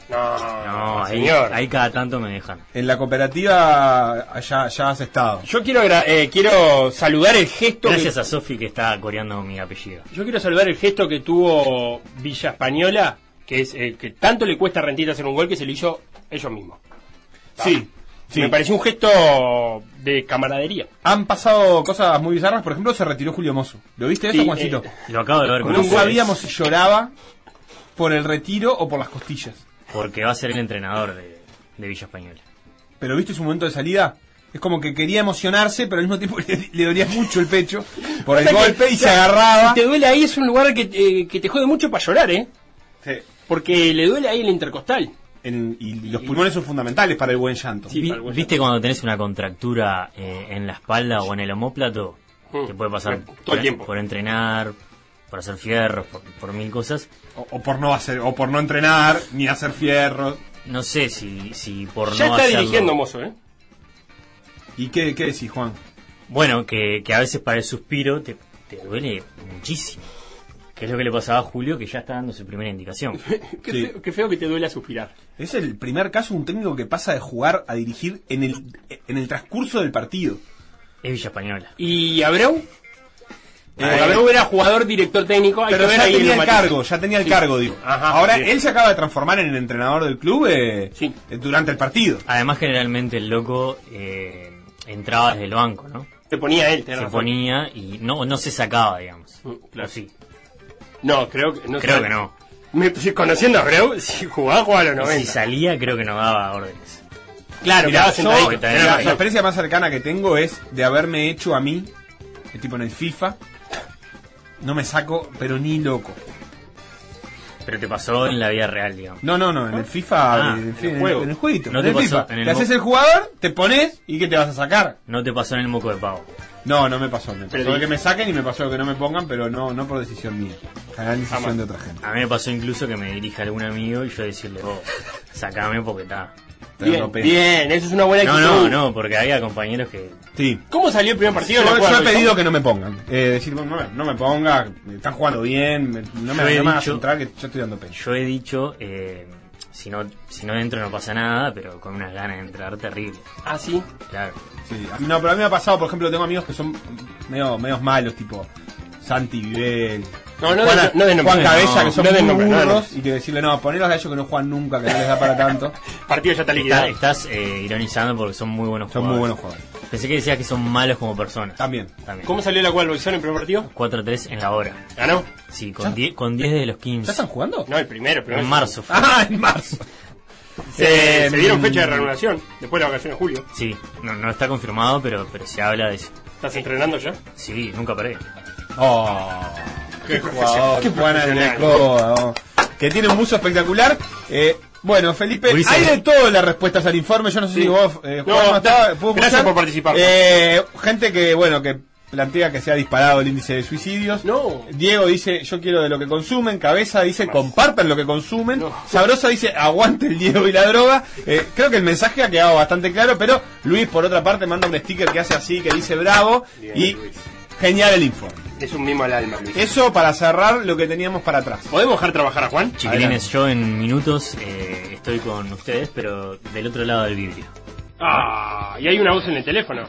No, No, ahí, señor. ahí cada tanto me dejan. En la cooperativa ya, ya has estado. Yo quiero, eh, quiero saludar el gesto Gracias que, a Sofi que está coreando mi apellido. yo quiero saludar el gesto que tuvo Villa Española, que es eh, que tanto le cuesta a Rentita hacer un gol que se lo hizo ellos mismos. Sí, sí. Me pareció un gesto de camaradería. Han pasado cosas muy bizarras. Por ejemplo, se retiró Julio Mozo. ¿Lo viste eso, Sí, Juancito? eh, Lo acabo de ver no sabíamos si lloraba por el retiro o por las costillas. Porque va a ser el entrenador de, de Villa Española. Pero viste su momento de salida. Es como que quería emocionarse, pero al mismo tiempo le, le dolía mucho el pecho por el Pasa que, golpe y se agarraba. Si te duele ahí es un lugar que, eh, que te jode mucho para llorar, ¿eh? Sí. Porque le duele ahí el intercostal. En- y los pulmones son fundamentales para el buen llanto. Sí, Vi- para el buen ¿Viste cuando tenés una contractura eh, en la espalda o en el homóplato? Mm. Te puede pasar Todo el tiempo. por entrenar, por hacer fierros, por, por mil cosas. O, o por no hacer, o por no entrenar, ni hacer fierros. No sé si, si por Ya no está hacerlo- dirigiendo Mozo, ¿eh? ¿Y qué, qué decís, Juan? Bueno, que, que a veces para el suspiro te, te duele muchísimo. Que es lo que le pasaba a Julio, que ya está dando su primera indicación. Qué, Sí. feo, qué feo que te duele a suspirar. Es el primer caso de un técnico que pasa de jugar a dirigir en el, en el transcurso del partido. Es Villa Española. ¿Y Abreu? Eh, Porque Abreu era jugador, director técnico. Hay Pero que ver ya ahí tenía el cargo, ya tenía el Sí. cargo, digo. Ajá, Ahora, bien. él se acaba de transformar en el entrenador del club eh, Sí. eh, durante el partido. Además, generalmente el loco eh, entraba desde el banco, ¿no? Se ponía él, Se razón. ponía y no, no se sacaba, digamos. Mm, claro. Sí. No, creo que no. Creo que no. Me- si conociendo a Abreu, si jugaba, jugaba a los Y 90. si salía, creo que no daba órdenes. Claro, Mirá, yo, que la experiencia más cercana que tengo es de haberme hecho a mí, el tipo en el FIFA, no me saco, pero ni loco. Pero te pasó en la vida real, digamos. No, no, no, en el FIFA, Ah, en, el, en juego. en el jueguito, No en te el pasó FIFA. en el te haces el jugador, te pones y ¿qué te vas a sacar? No te pasó en el moco de pavo. No, no me pasó. Me pasó Pero que me saquen y me pasó que no me pongan, pero no no por decisión mía. General decisión Jamás. de otra gente. A mí me pasó incluso que me dirija algún amigo y yo decirle, oh, sacame porque está. Pero Bien, no eso es una buena No, actitud. no, no, porque había compañeros que Sí. ¿Cómo salió el primer partido? Yo, ¿No yo he pedido que no me pongan. Eh, decir, bueno, no, me- no me ponga, están jugando bien, me- no me, Yo he no me hagas dicho- entrar que yo estoy dando pena. yo he dicho, eh, si no si no entro no pasa nada, pero con unas ganas de entrar terrible. Ah, sí. Claro. Sí, a no, pero a mí me ha pasado, por ejemplo, tengo amigos que son medio, medios malos, tipo Santi Vivel, No, no, Juan, de- no de nombre. Juan Cabella, No, que son no de muy no burros, y que decirle, no, ponelos a ellos que no juegan nunca, que no les da para tanto. Partido ya está liquidado. estás eh, ironizando porque son muy buenos Son muy jugadores. buenos jugadores. Pensé que decías que son malos como personas. También. También. ¿Cómo salió la cual en el primer partido? 4-3 en la hora. ¿Ganó? Sí, con 10 con 10 de los 15. ¿Ya están jugando? No, el primero. el primero. En marzo fue. Ah, en marzo. Se, Eh, se dieron mm. fecha de reanudación después de la vacaciones de julio. Sí, no, no está confirmado, pero, pero se habla de eso. ¿Estás entrenando ya? Sí, nunca paré. Oh, qué jugador, Qué Juan. Aldecoa, oh. que tiene un buzo espectacular. Eh, bueno, Felipe, hay de todo en las respuestas al informe. Yo no sé Sí. si vos, eh, No, Juan, estaba- ¿puedo gracias por participar. Eh, gente que, bueno, que plantea que se ha disparado el índice de suicidios. No. Diego dice, yo quiero de lo que consumen. Cabeza dice, compartan lo que consumen. No. Sabrosa dice, aguante el Diego y la droga. Eh, creo que el mensaje ha quedado bastante claro, pero Luis, por otra parte, manda un sticker que hace así, que dice bravo. Bien, y Luis. genial el informe. Es un mimo al alma, Luis. Eso para cerrar lo que teníamos para atrás. ¿Podemos dejar trabajar a Juan? Chiquilines, yo en minutos eh, estoy con ustedes, pero del otro lado del vidrio. Ah, y hay una voz en el teléfono.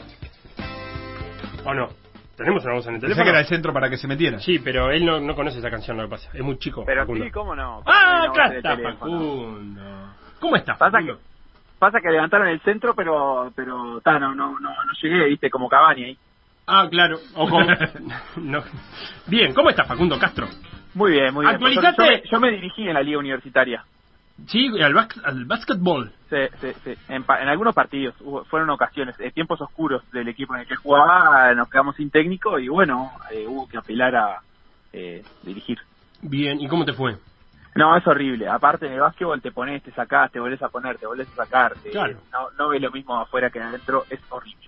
¿O no? Tenemos una voz en el Pensé teléfono. que era el centro para que se metiera. Sí, pero él no, no conoce esa canción, lo que pasa. Es muy chico. Pero Facundo. sí, cómo no. Ah, ¿Cómo no acá está? Facundo. ¿Cómo está? Pasa Facundo? que, pasa que levantaron el centro, pero pero ta, no, no, no, no llegué, viste, como Cavani ahí. Ah, claro. O con- no. Bien, ¿cómo está Facundo Castro? Muy bien, muy bien. Actualizate. Yo, me, yo me dirigí en la liga universitaria. Sí, al, bas- al básquetbol. Sí, sí, sí. En, pa- en algunos partidos, hubo- fueron ocasiones, eh, tiempos oscuros del equipo en el que jugaba, nos quedamos sin técnico y bueno, eh, hubo que apelar a eh, dirigir. Bien, ¿y cómo te fue? No, es horrible. Aparte en el básquetbol te pones, te sacás, te volvés a poner, te volvés a sacar. Claro. no, no ves lo mismo afuera que adentro, es horrible.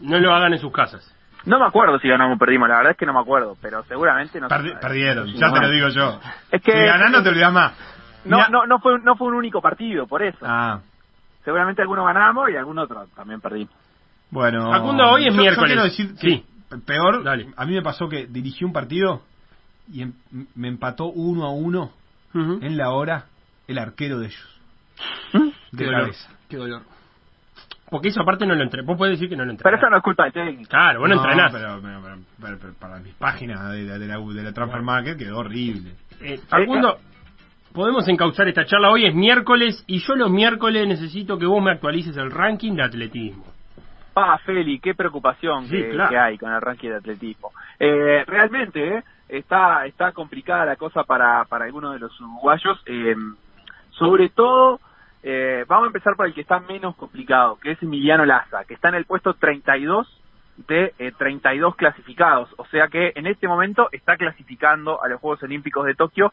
No lo hagan en sus casas. No me acuerdo si ganamos o perdimos, la verdad es que no me acuerdo, pero seguramente no Perdi- perdieron, ya no. te lo digo yo. Es que si ganás no te olvidas más. no, Mirá- no, no fue no fue un único partido, por eso. Ah, Seguramente algunos ganamos y algún otro también perdimos. bueno. Facundo, hoy es Yo- yo miércoles. quiero decir que Sí. pe- peor, a mí me pasó que dirigí un partido y em- me empató uno a uno en la hora el arquero de ellos. De Qué dolor. cabeza. Qué dolor. Porque eso aparte no lo entrenó. Vos podés decir que no lo entrenó. Pero eso no es culpa del técnico. Claro, vos no, entrenás. Pero, pero- pero- pero- pero para mis páginas de, la- de la, de la Transfer Market quedó horrible. Eh, Facundo, podemos encauzar esta charla. Hoy es miércoles y yo los miércoles necesito que vos me actualices el ranking de atletismo. Ah, Feli, qué preocupación Sí, que, claro. que hay con el ranking de atletismo. Eh, realmente eh, está está complicada la cosa para, para algunos de los uruguayos. eh, sobre todo, eh, vamos a empezar por el que está menos complicado, que es Emiliano Laza, que está en el puesto 32 de eh, 32 clasificados. O sea que en este momento está clasificando a los Juegos Olímpicos de Tokio.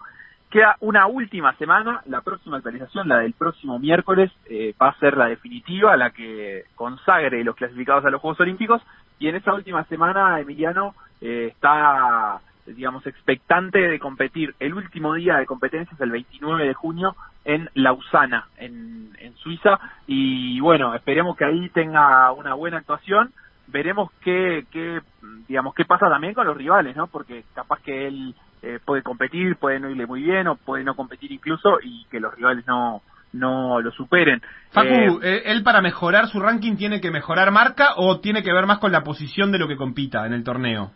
Queda una última semana, la próxima actualización, la del próximo miércoles, eh, va a ser la definitiva, la que consagre los clasificados a los Juegos Olímpicos. Y en esa última semana, Emiliano eh, está, digamos, expectante de competir. El último día de competencia es el 29 de junio en Lausana, en, en Suiza. Y bueno, esperemos que ahí tenga una buena actuación. Veremos qué, qué, digamos, qué pasa también con los rivales, ¿no? Porque capaz que él eh, puede competir, puede no irle muy bien o puede no competir incluso y que los rivales no, no lo superen. Facu, Eh, eh, ¿él para mejorar su ranking tiene que mejorar marca o tiene que ver más con la posición de lo que compita en el torneo?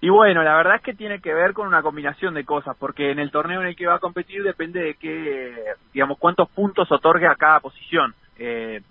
Y bueno, la verdad es que tiene que ver con una combinación de cosas, porque en el torneo en el que va a competir depende de qué, digamos, cuántos puntos otorgue a cada posición. Eh,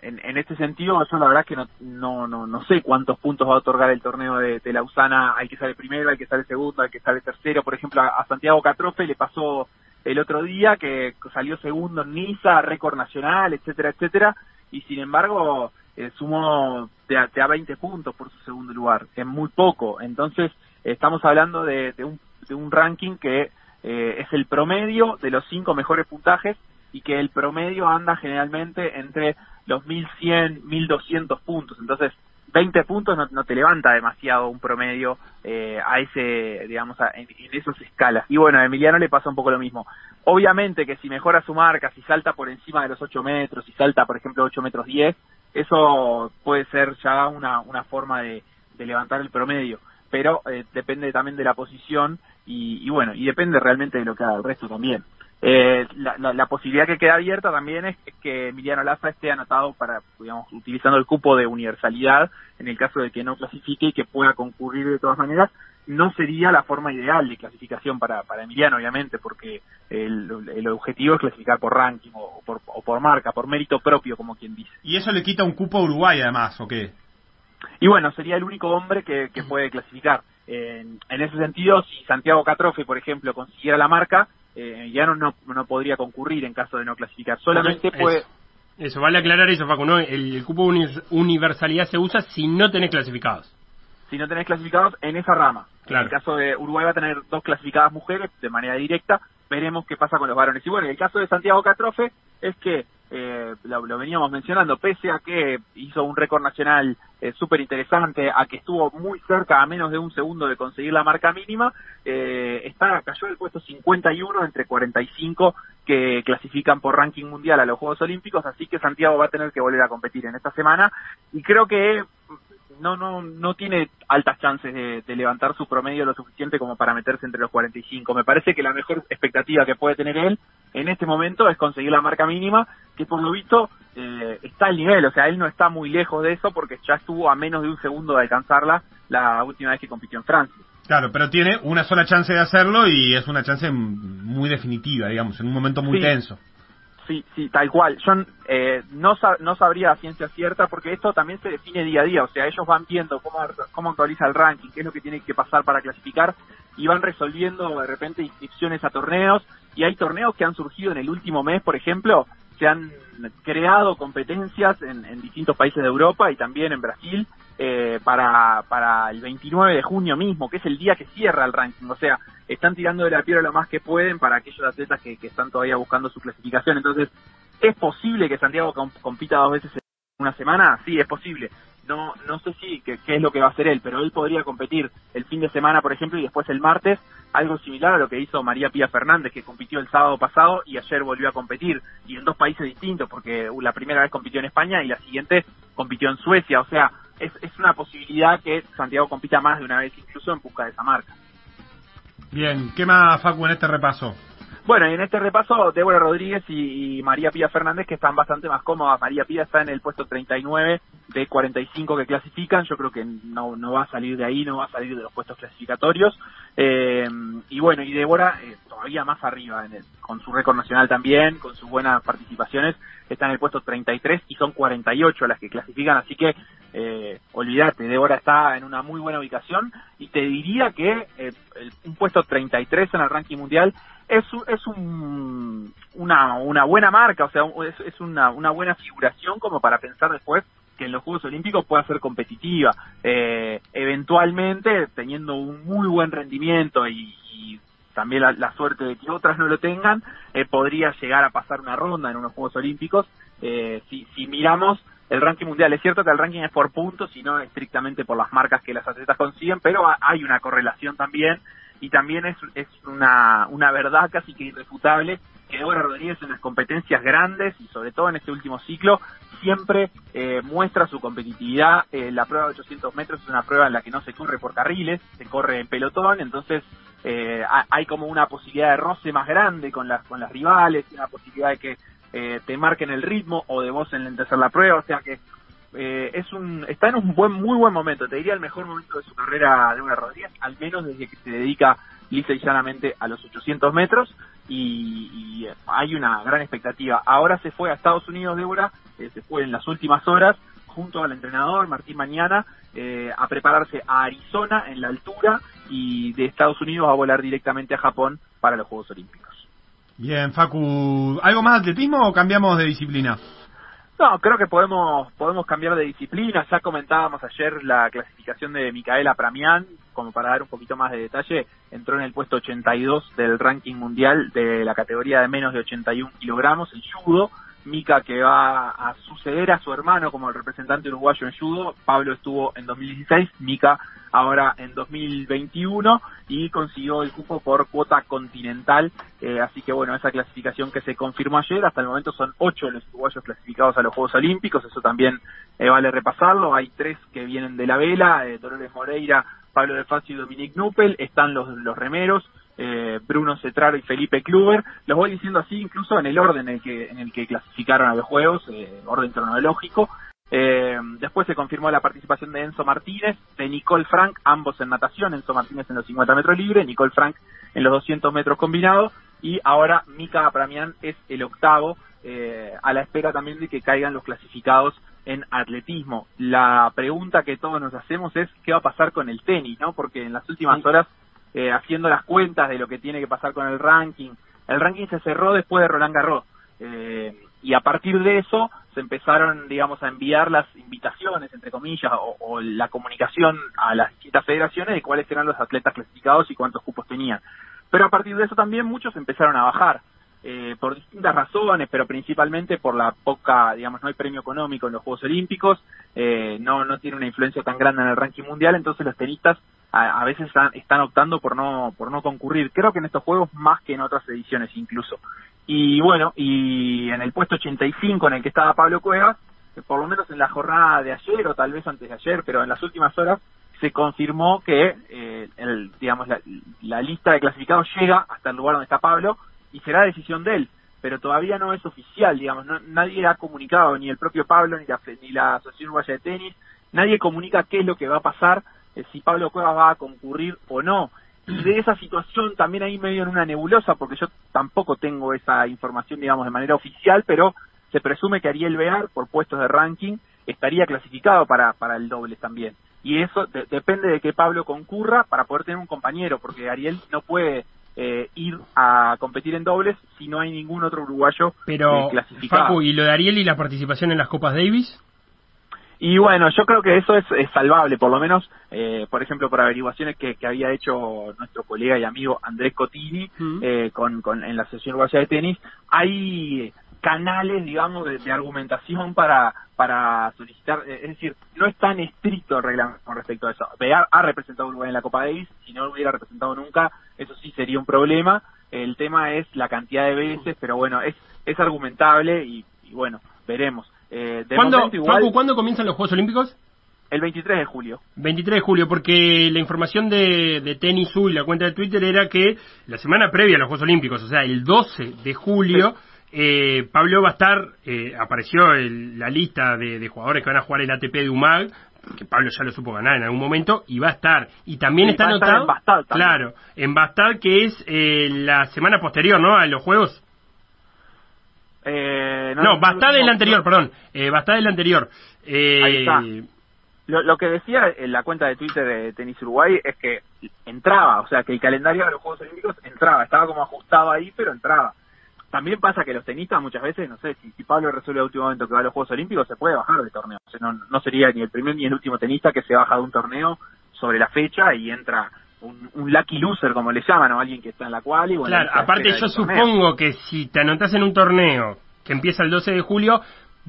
en, en este sentido, yo la verdad es que no, no, no, no sé cuántos puntos va a otorgar el torneo de, de Lausana. Hay que sale primero, hay que sale segundo, hay que sale tercero. Por ejemplo, a, a Santiago Catrofe le pasó el otro día que salió segundo en Niza, récord nacional, etcétera, etcétera. Y sin embargo, eh, sumó de a, de a 20 puntos por su segundo lugar, es muy poco. Entonces, estamos hablando de, de, un, de un ranking que eh, es el promedio de los cinco mejores puntajes y que el promedio anda generalmente entre los 1100, 1200 puntos. Entonces, 20 puntos no, no te levanta demasiado un promedio eh, a ese, digamos, a- en, en esas escalas. Y bueno, a Emiliano le pasa un poco lo mismo. Obviamente que si mejora su marca, si salta por encima de los 8 metros, si salta, por ejemplo, 8 metros 10, eso puede ser ya una, una forma de, de levantar el promedio. Pero eh, depende también de la posición y, y bueno, y depende realmente de lo que haga el resto también. Eh, la, la- posibilidad que queda abierta también es, es que Emiliano Laza esté anotado para, digamos, utilizando el cupo de universalidad en el caso de que no clasifique y que pueda concurrir de todas maneras. No sería la forma ideal de clasificación para, para Emiliano, obviamente, porque el, el objetivo es clasificar por ranking o por, o por marca, por mérito propio, como quien dice. Y eso le quita un cupo a Uruguay además, ¿o qué? Y bueno, sería el único hombre que, que puede clasificar. En, en ese sentido, si Santiago Catrofe, por ejemplo, consiguiera la marca, eh, ya no, no, no podría concurrir en caso de no clasificar. Solamente Eso. puede... Eso, vale aclarar eso, Facu, ¿no? El, el cupo de universalidad se usa si no tenés clasificados. Si no tenés clasificados en esa rama. Claro. En el caso de Uruguay va a tener dos clasificadas mujeres de manera directa, veremos qué pasa con los varones. Y bueno, en el caso de Santiago Catrofe es que, eh, lo, lo veníamos mencionando, pese a que hizo un récord nacional eh, súper interesante, a que estuvo muy cerca, a menos de un segundo de conseguir la marca mínima, eh, está cayó del puesto 51 entre 45 que clasifican por ranking mundial a los Juegos Olímpicos, así que Santiago va a tener que volver a competir en esta semana y creo que no no no tiene altas chances de, de levantar su promedio lo suficiente como para meterse entre los 45. Me parece que la mejor expectativa que puede tener él en este momento es conseguir la marca mínima, que por lo visto eh, está al nivel, o sea, él no está muy lejos de eso porque ya estuvo a menos de un segundo de alcanzarla la última vez que compitió en Francia. Claro, pero tiene una sola chance de hacerlo y es una chance muy definitiva, digamos, en un momento muy Sí. tenso. Sí, sí, tal cual. Yo eh, no, no sabría a ciencia cierta porque esto también se define día a día. O sea, ellos van viendo cómo, cómo actualiza el ranking, qué es lo que tiene que pasar para clasificar y van resolviendo de repente inscripciones a torneos. Y hay torneos que han surgido en el último mes, por ejemplo, se han creado competencias en, en distintos países de Europa y también en Brasil eh, para, para el 29 de junio mismo, que es el día que cierra el ranking. O sea, están tirando de la piedra lo más que pueden para aquellos atletas que, que están todavía buscando su clasificación. Entonces, ¿es posible que Santiago com- compita dos veces en una semana? Sí, es posible. no no sé si qué, qué es lo que va a hacer él, pero él podría competir el fin de semana, por ejemplo, y después el martes, algo similar a lo que hizo María Pía Fernández, que compitió el sábado pasado y ayer volvió a competir, y en dos países distintos, porque la primera vez compitió en España y la siguiente compitió en Suecia, o sea, es, es una posibilidad que Santiago compita más de una vez, incluso en busca de esa marca. Bien, ¿qué más, Facu, en este repaso? Bueno, y en este repaso, Débora Rodríguez y, y María Pía Fernández, que están bastante más cómodas. María Pía está en el puesto 39 de 45 que clasifican. Yo creo que no, no va a salir de ahí, no va a salir de los puestos clasificatorios. Eh, y bueno, y Débora eh, todavía más arriba, en el, con su récord nacional también, con sus buenas participaciones, está en el puesto 33 y son 48 las que clasifican. Así que eh, olvídate, Débora está en una muy buena ubicación y te diría que eh, el- un puesto 33 en el ranking mundial es, es un, una, una buena marca, o sea, es, es una, una buena figuración como para pensar después que en los Juegos Olímpicos pueda ser competitiva. Eh, eventualmente, teniendo un muy buen rendimiento y también la, la suerte de que otras no lo tengan, eh, podría llegar a pasar una ronda en unos Juegos Olímpicos. Eh, si, miramos el ranking mundial, es cierto que el ranking es por puntos y no estrictamente por las marcas que las atletas consiguen, pero ha- hay una correlación también y también es, es una, una verdad casi que irrefutable que Débora Rodríguez en las competencias grandes y sobre todo en este último ciclo siempre eh, muestra su competitividad. Eh, la prueba de 800 metros es una prueba en la que no se corre por carriles, se corre en pelotón, entonces eh, ha- hay como una posibilidad de roce más grande con las, con las rivales, una posibilidad de que eh, te marquen el ritmo o de vos enlentecer la prueba, o sea que eh, es un está en un buen muy buen momento, te diría el mejor momento de su carrera una Rodríguez, al menos desde que se dedica lisa y llanamente a los 800 metros y, hay una gran expectativa. Ahora se fue a Estados Unidos, Débora, eh, se fue en las últimas horas junto al entrenador Martín Mañana eh, a prepararse a Arizona en la altura y de Estados Unidos a volar directamente a Japón para los Juegos Olímpicos. Bien, Facu, ¿algo más de atletismo o cambiamos de disciplina? No, creo que podemos podemos cambiar de disciplina. Ya comentábamos ayer la clasificación de Micaela Pramián, como para dar un poquito más de detalle, entró en el puesto 82 del ranking mundial de la categoría de menos de 81 kilogramos en judo. Mica que va a suceder a su hermano como el representante uruguayo en judo. Pablo estuvo en 2016, Mica ahora en 2021 y consiguió el cupo por cuota continental. Eh, así que bueno, esa clasificación que se confirmó ayer, hasta el momento son ocho los uruguayos clasificados a los Juegos Olímpicos, eso también eh, vale repasarlo. Hay tres que vienen de la vela, eh, Dolores Moreira, Pablo de Facio y Dominique Nuppel, están los, los remeros, eh, Bruno Cetraro y Felipe Kluber. Los voy diciendo así incluso en el orden en el que, en el que clasificaron a los Juegos, eh, orden cronológico. Eh, después se confirmó la participación de Enzo Martínez, de Nicole Frank, ambos en natación, Enzo Martínez en los 50 metros libres, Nicole Frank en los 200 metros combinados, y ahora Mika Apramian es el octavo, eh, a la espera también de que caigan los clasificados en atletismo. La pregunta que todos nos hacemos es qué va a pasar con el tenis, ¿no? Porque en las últimas horas, eh, haciendo las cuentas de lo que tiene que pasar con el ranking, el ranking se cerró después de Roland Garros. Eh, y a partir de eso se empezaron, digamos, a enviar las invitaciones, entre comillas, o, o la comunicación a las distintas federaciones de cuáles eran los atletas clasificados y cuántos cupos tenían. Pero a partir de eso también muchos empezaron a bajar, eh, por distintas razones, pero principalmente por la poca, digamos, no hay premio económico en los Juegos Olímpicos, eh, no, no tiene una influencia tan grande en el ranking mundial, entonces los tenistas a, a veces están, están optando por no, por no concurrir. Creo que en estos Juegos más que en otras ediciones incluso. Y bueno, y en el puesto 85 en el que estaba Pablo Cuevas, por lo menos en la jornada de ayer o tal vez antes de ayer, pero en las últimas horas se confirmó que eh, el, digamos la, lista de clasificados llega hasta el lugar donde está Pablo y será decisión de él, pero todavía no es oficial, digamos, no- nadie ha comunicado, ni el propio Pablo, ni la, ni la Asociación Uruguaya de Tenis, nadie comunica qué es lo que va a pasar, eh, si Pablo Cuevas va a concurrir o no. Y de esa situación también ahí medio en una nebulosa, porque yo tampoco tengo esa información, digamos, de manera oficial, pero se presume que Ariel Bear, por puestos de ranking, estaría clasificado para, para el doble también. Y eso de- depende de que Pablo concurra para poder tener un compañero, porque Ariel no puede eh, ir a competir en dobles si no hay ningún otro uruguayo Pero, eh, clasificado. Facu, ¿y lo de Ariel y la participación en las Copas Davis? Y bueno, yo creo que eso es, es salvable, por lo menos, eh, por ejemplo, por averiguaciones que, que había hecho nuestro colega y amigo Andrés Cotini eh, con, con, en la sesión uruguaya de tenis. Hay, canales, digamos, de, de argumentación para para solicitar, eh, es decir, no es tan estricto el reglamento con respecto a eso. Bear ha representado a Uruguay en la Copa Davis, si no lo hubiera representado nunca, eso sí sería un problema. El tema es la cantidad de veces, pero bueno, es es argumentable y, y bueno, veremos. Eh, de ¿Cuándo, momento igual, Facu, ¿cuándo comienzan los Juegos Olímpicos? el 23 de julio. 23 de julio, porque la información de, de Tenis y la cuenta de Twitter era que la semana previa a los Juegos Olímpicos, o sea, el 12 de julio, eh, Pablo va a estar, eh, apareció el- la lista de, de jugadores que van a jugar el ATP de UMAG, que Pablo ya lo supo ganar en algún momento, y va a estar. Y también Sí, está anotado, en Bastad también. claro, en Bastad, que es eh, la semana posterior, ¿no? A los Juegos. Eh, No, Bastad es no, la anterior, perdón. Eh, Bastad es la anterior. Eh, Ahí está. Lo, lo que decía en la cuenta de Twitter de Tenis Uruguay es que entraba, o sea, que el calendario de los Juegos Olímpicos entraba, estaba como ajustado ahí, pero entraba. También pasa que los tenistas muchas veces, no sé, si, si Pablo resuelve a último momento que va a los Juegos Olímpicos, se puede bajar del torneo. O sea, no, no sería ni el primer ni el último tenista que se baja de un torneo sobre la fecha y entra un, un lucky loser, como le llaman, o alguien que está en la cual y bueno, Claro, aparte yo torneo. supongo que si te anotas en un torneo que empieza el 12 de julio,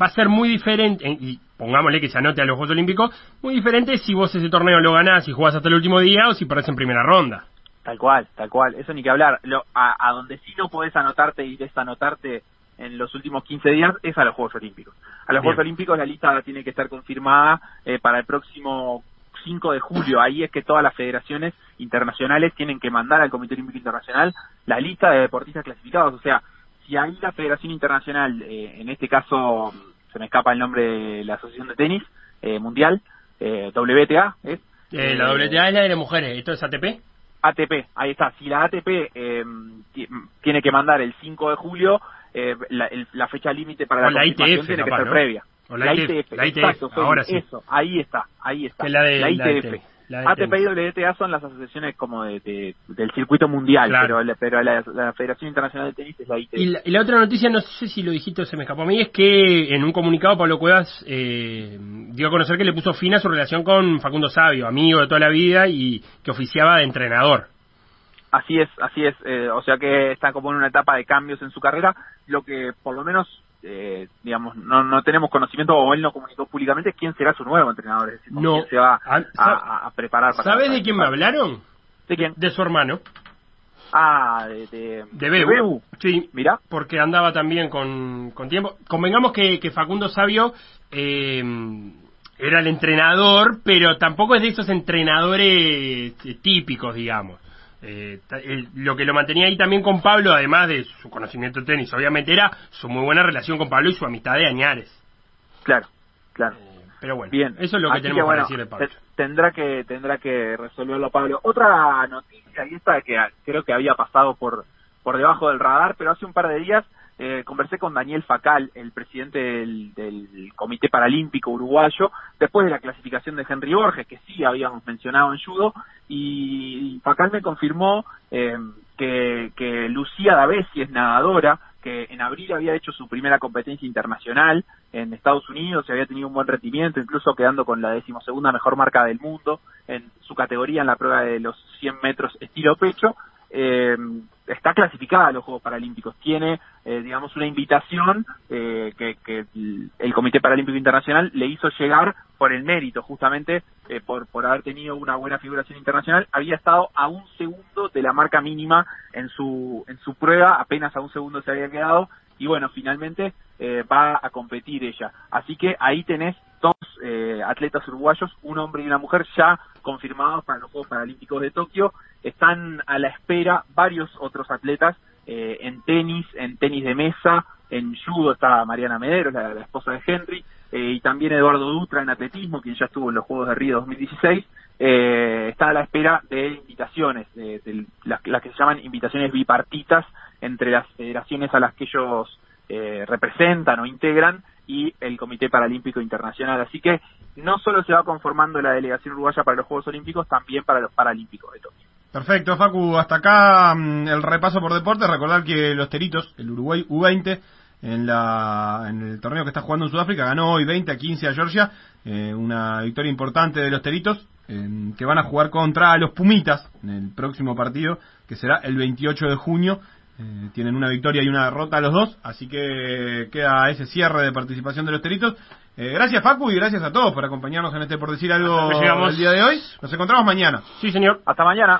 va a ser muy diferente, y pongámosle que se anote a los Juegos Olímpicos, muy diferente si vos ese torneo lo ganás y jugás hasta el último día o si perdés en primera ronda. Tal cual, tal cual, eso ni que hablar. Lo, a, a donde sí no podés anotarte y desanotarte en los últimos 15 días es a los Juegos Olímpicos. A los Bien. Juegos Olímpicos la lista tiene que estar confirmada eh, para el próximo 5 de julio. Ahí es que todas las federaciones internacionales tienen que mandar al Comité Olímpico Internacional la lista de deportistas clasificados. O sea, si ahí la Federación Internacional, eh, en este caso se me escapa el nombre de la Asociación de Tenis eh, Mundial, eh, WTA, ¿es? Eh, la WTA es la de las mujeres, ¿esto es ATP? ATP, ahí está. Si la ATP eh, ti- tiene que mandar el 5 de julio, eh, la, el- la fecha límite para O la, la ITF, tiene que ser ¿no? previa. O la ITF, la ITF, exacto, ahora sí. Eso, ahí está, ahí está. Que la de- la ITF. la ATP y WTA son las asociaciones como de, de- del circuito mundial, Claro. pero, la- pero la, la Federación Internacional de Tenis es la ITF. Y la, y la otra noticia, no sé si lo dijiste o se me escapó a mí, es que en un comunicado Pablo Cuevas eh, dio a conocer que le puso fin a su relación con Facundo Sabio, amigo de toda la vida y que oficiaba de entrenador. Así es, así es. eh, o sea que está como en una etapa de cambios en su carrera. Lo que por lo menos, eh, digamos, no, no tenemos conocimiento o él no comunicó públicamente quién será su nuevo entrenador. Es decir, con No. quién se va Ah, a, sa- a- a preparar para. ¿Sabes de quién me hablaron? ¿De quién? De su hermano, Ah, de. De, de Bebu. Bebu. Sí, Mirá. porque andaba también con, con tiempo. Convengamos que, que Facundo Sabio eh, era el entrenador, pero tampoco es de esos entrenadores eh, típicos, digamos. Eh, el- lo que lo mantenía ahí también con Pablo, además de su conocimiento de tenis, obviamente era su muy buena relación con Pablo y su amistad de Añares. Claro, claro. Pero bueno, Bien. eso es lo que Así tenemos bueno, para decir de Pablo. te- Tendrá que tendrá que resolverlo Pablo. Otra noticia y esta que a- creo que había pasado por por debajo del radar, pero hace un par de días eh, conversé con Daniel Facal, el presidente del, del Comité Paralímpico Uruguayo, después de la clasificación de Henry Borges, que sí habíamos mencionado en judo, y Facal me confirmó eh, que, que Lucía Davesi es nadadora, que en abril había hecho su primera competencia internacional en Estados Unidos y había tenido un buen rendimiento, incluso quedando con la decimosegunda mejor marca del mundo en su categoría en la prueba de los 100 metros estilo pecho. Eh, está clasificada a los Juegos Paralímpicos, tiene, eh, digamos, una invitación eh, que, que el- Comité Paralímpico Internacional le hizo llegar por el mérito, justamente eh, por, por haber tenido una buena figuración internacional, había estado a un segundo de la marca mínima en su, en su prueba, apenas a un segundo se había quedado, y bueno, finalmente eh, va a competir ella. Así que ahí tenés dos eh, atletas uruguayos, un hombre y una mujer ya confirmados para los Juegos Paralímpicos de Tokio. Están a la espera varios otros atletas eh, en tenis, en tenis de mesa, en judo está Mariana Medero, la, la esposa de Henry, eh, y también Eduardo Dutra en atletismo, quien ya estuvo en los Juegos de Río 2016. Eh, está a la espera de invitaciones, de, de las, las que se llaman invitaciones bipartitas entre las federaciones a las que ellos eh, representan o integran y el Comité Paralímpico Internacional. Así que no solo se va conformando la delegación uruguaya para los Juegos Olímpicos, también para los Paralímpicos de Tokio. Perfecto, Facu. Hasta acá mm, el repaso por deporte. Recordar que los Teritos, el Uruguay U20, en, la, en el torneo que está jugando en Sudáfrica, ganó hoy 20 a 15 a Georgia. Eh, una victoria importante de los Teritos, eh, que van a jugar contra los Pumitas en el próximo partido, que será el 28 de junio. Eh, tienen una victoria y una derrota los dos, así que queda ese cierre de participación de los teritos. Eh, gracias Facu y gracias a todos por acompañarnos en este por decir algo el día de hoy. Nos encontramos mañana. Sí, señor. Hasta mañana.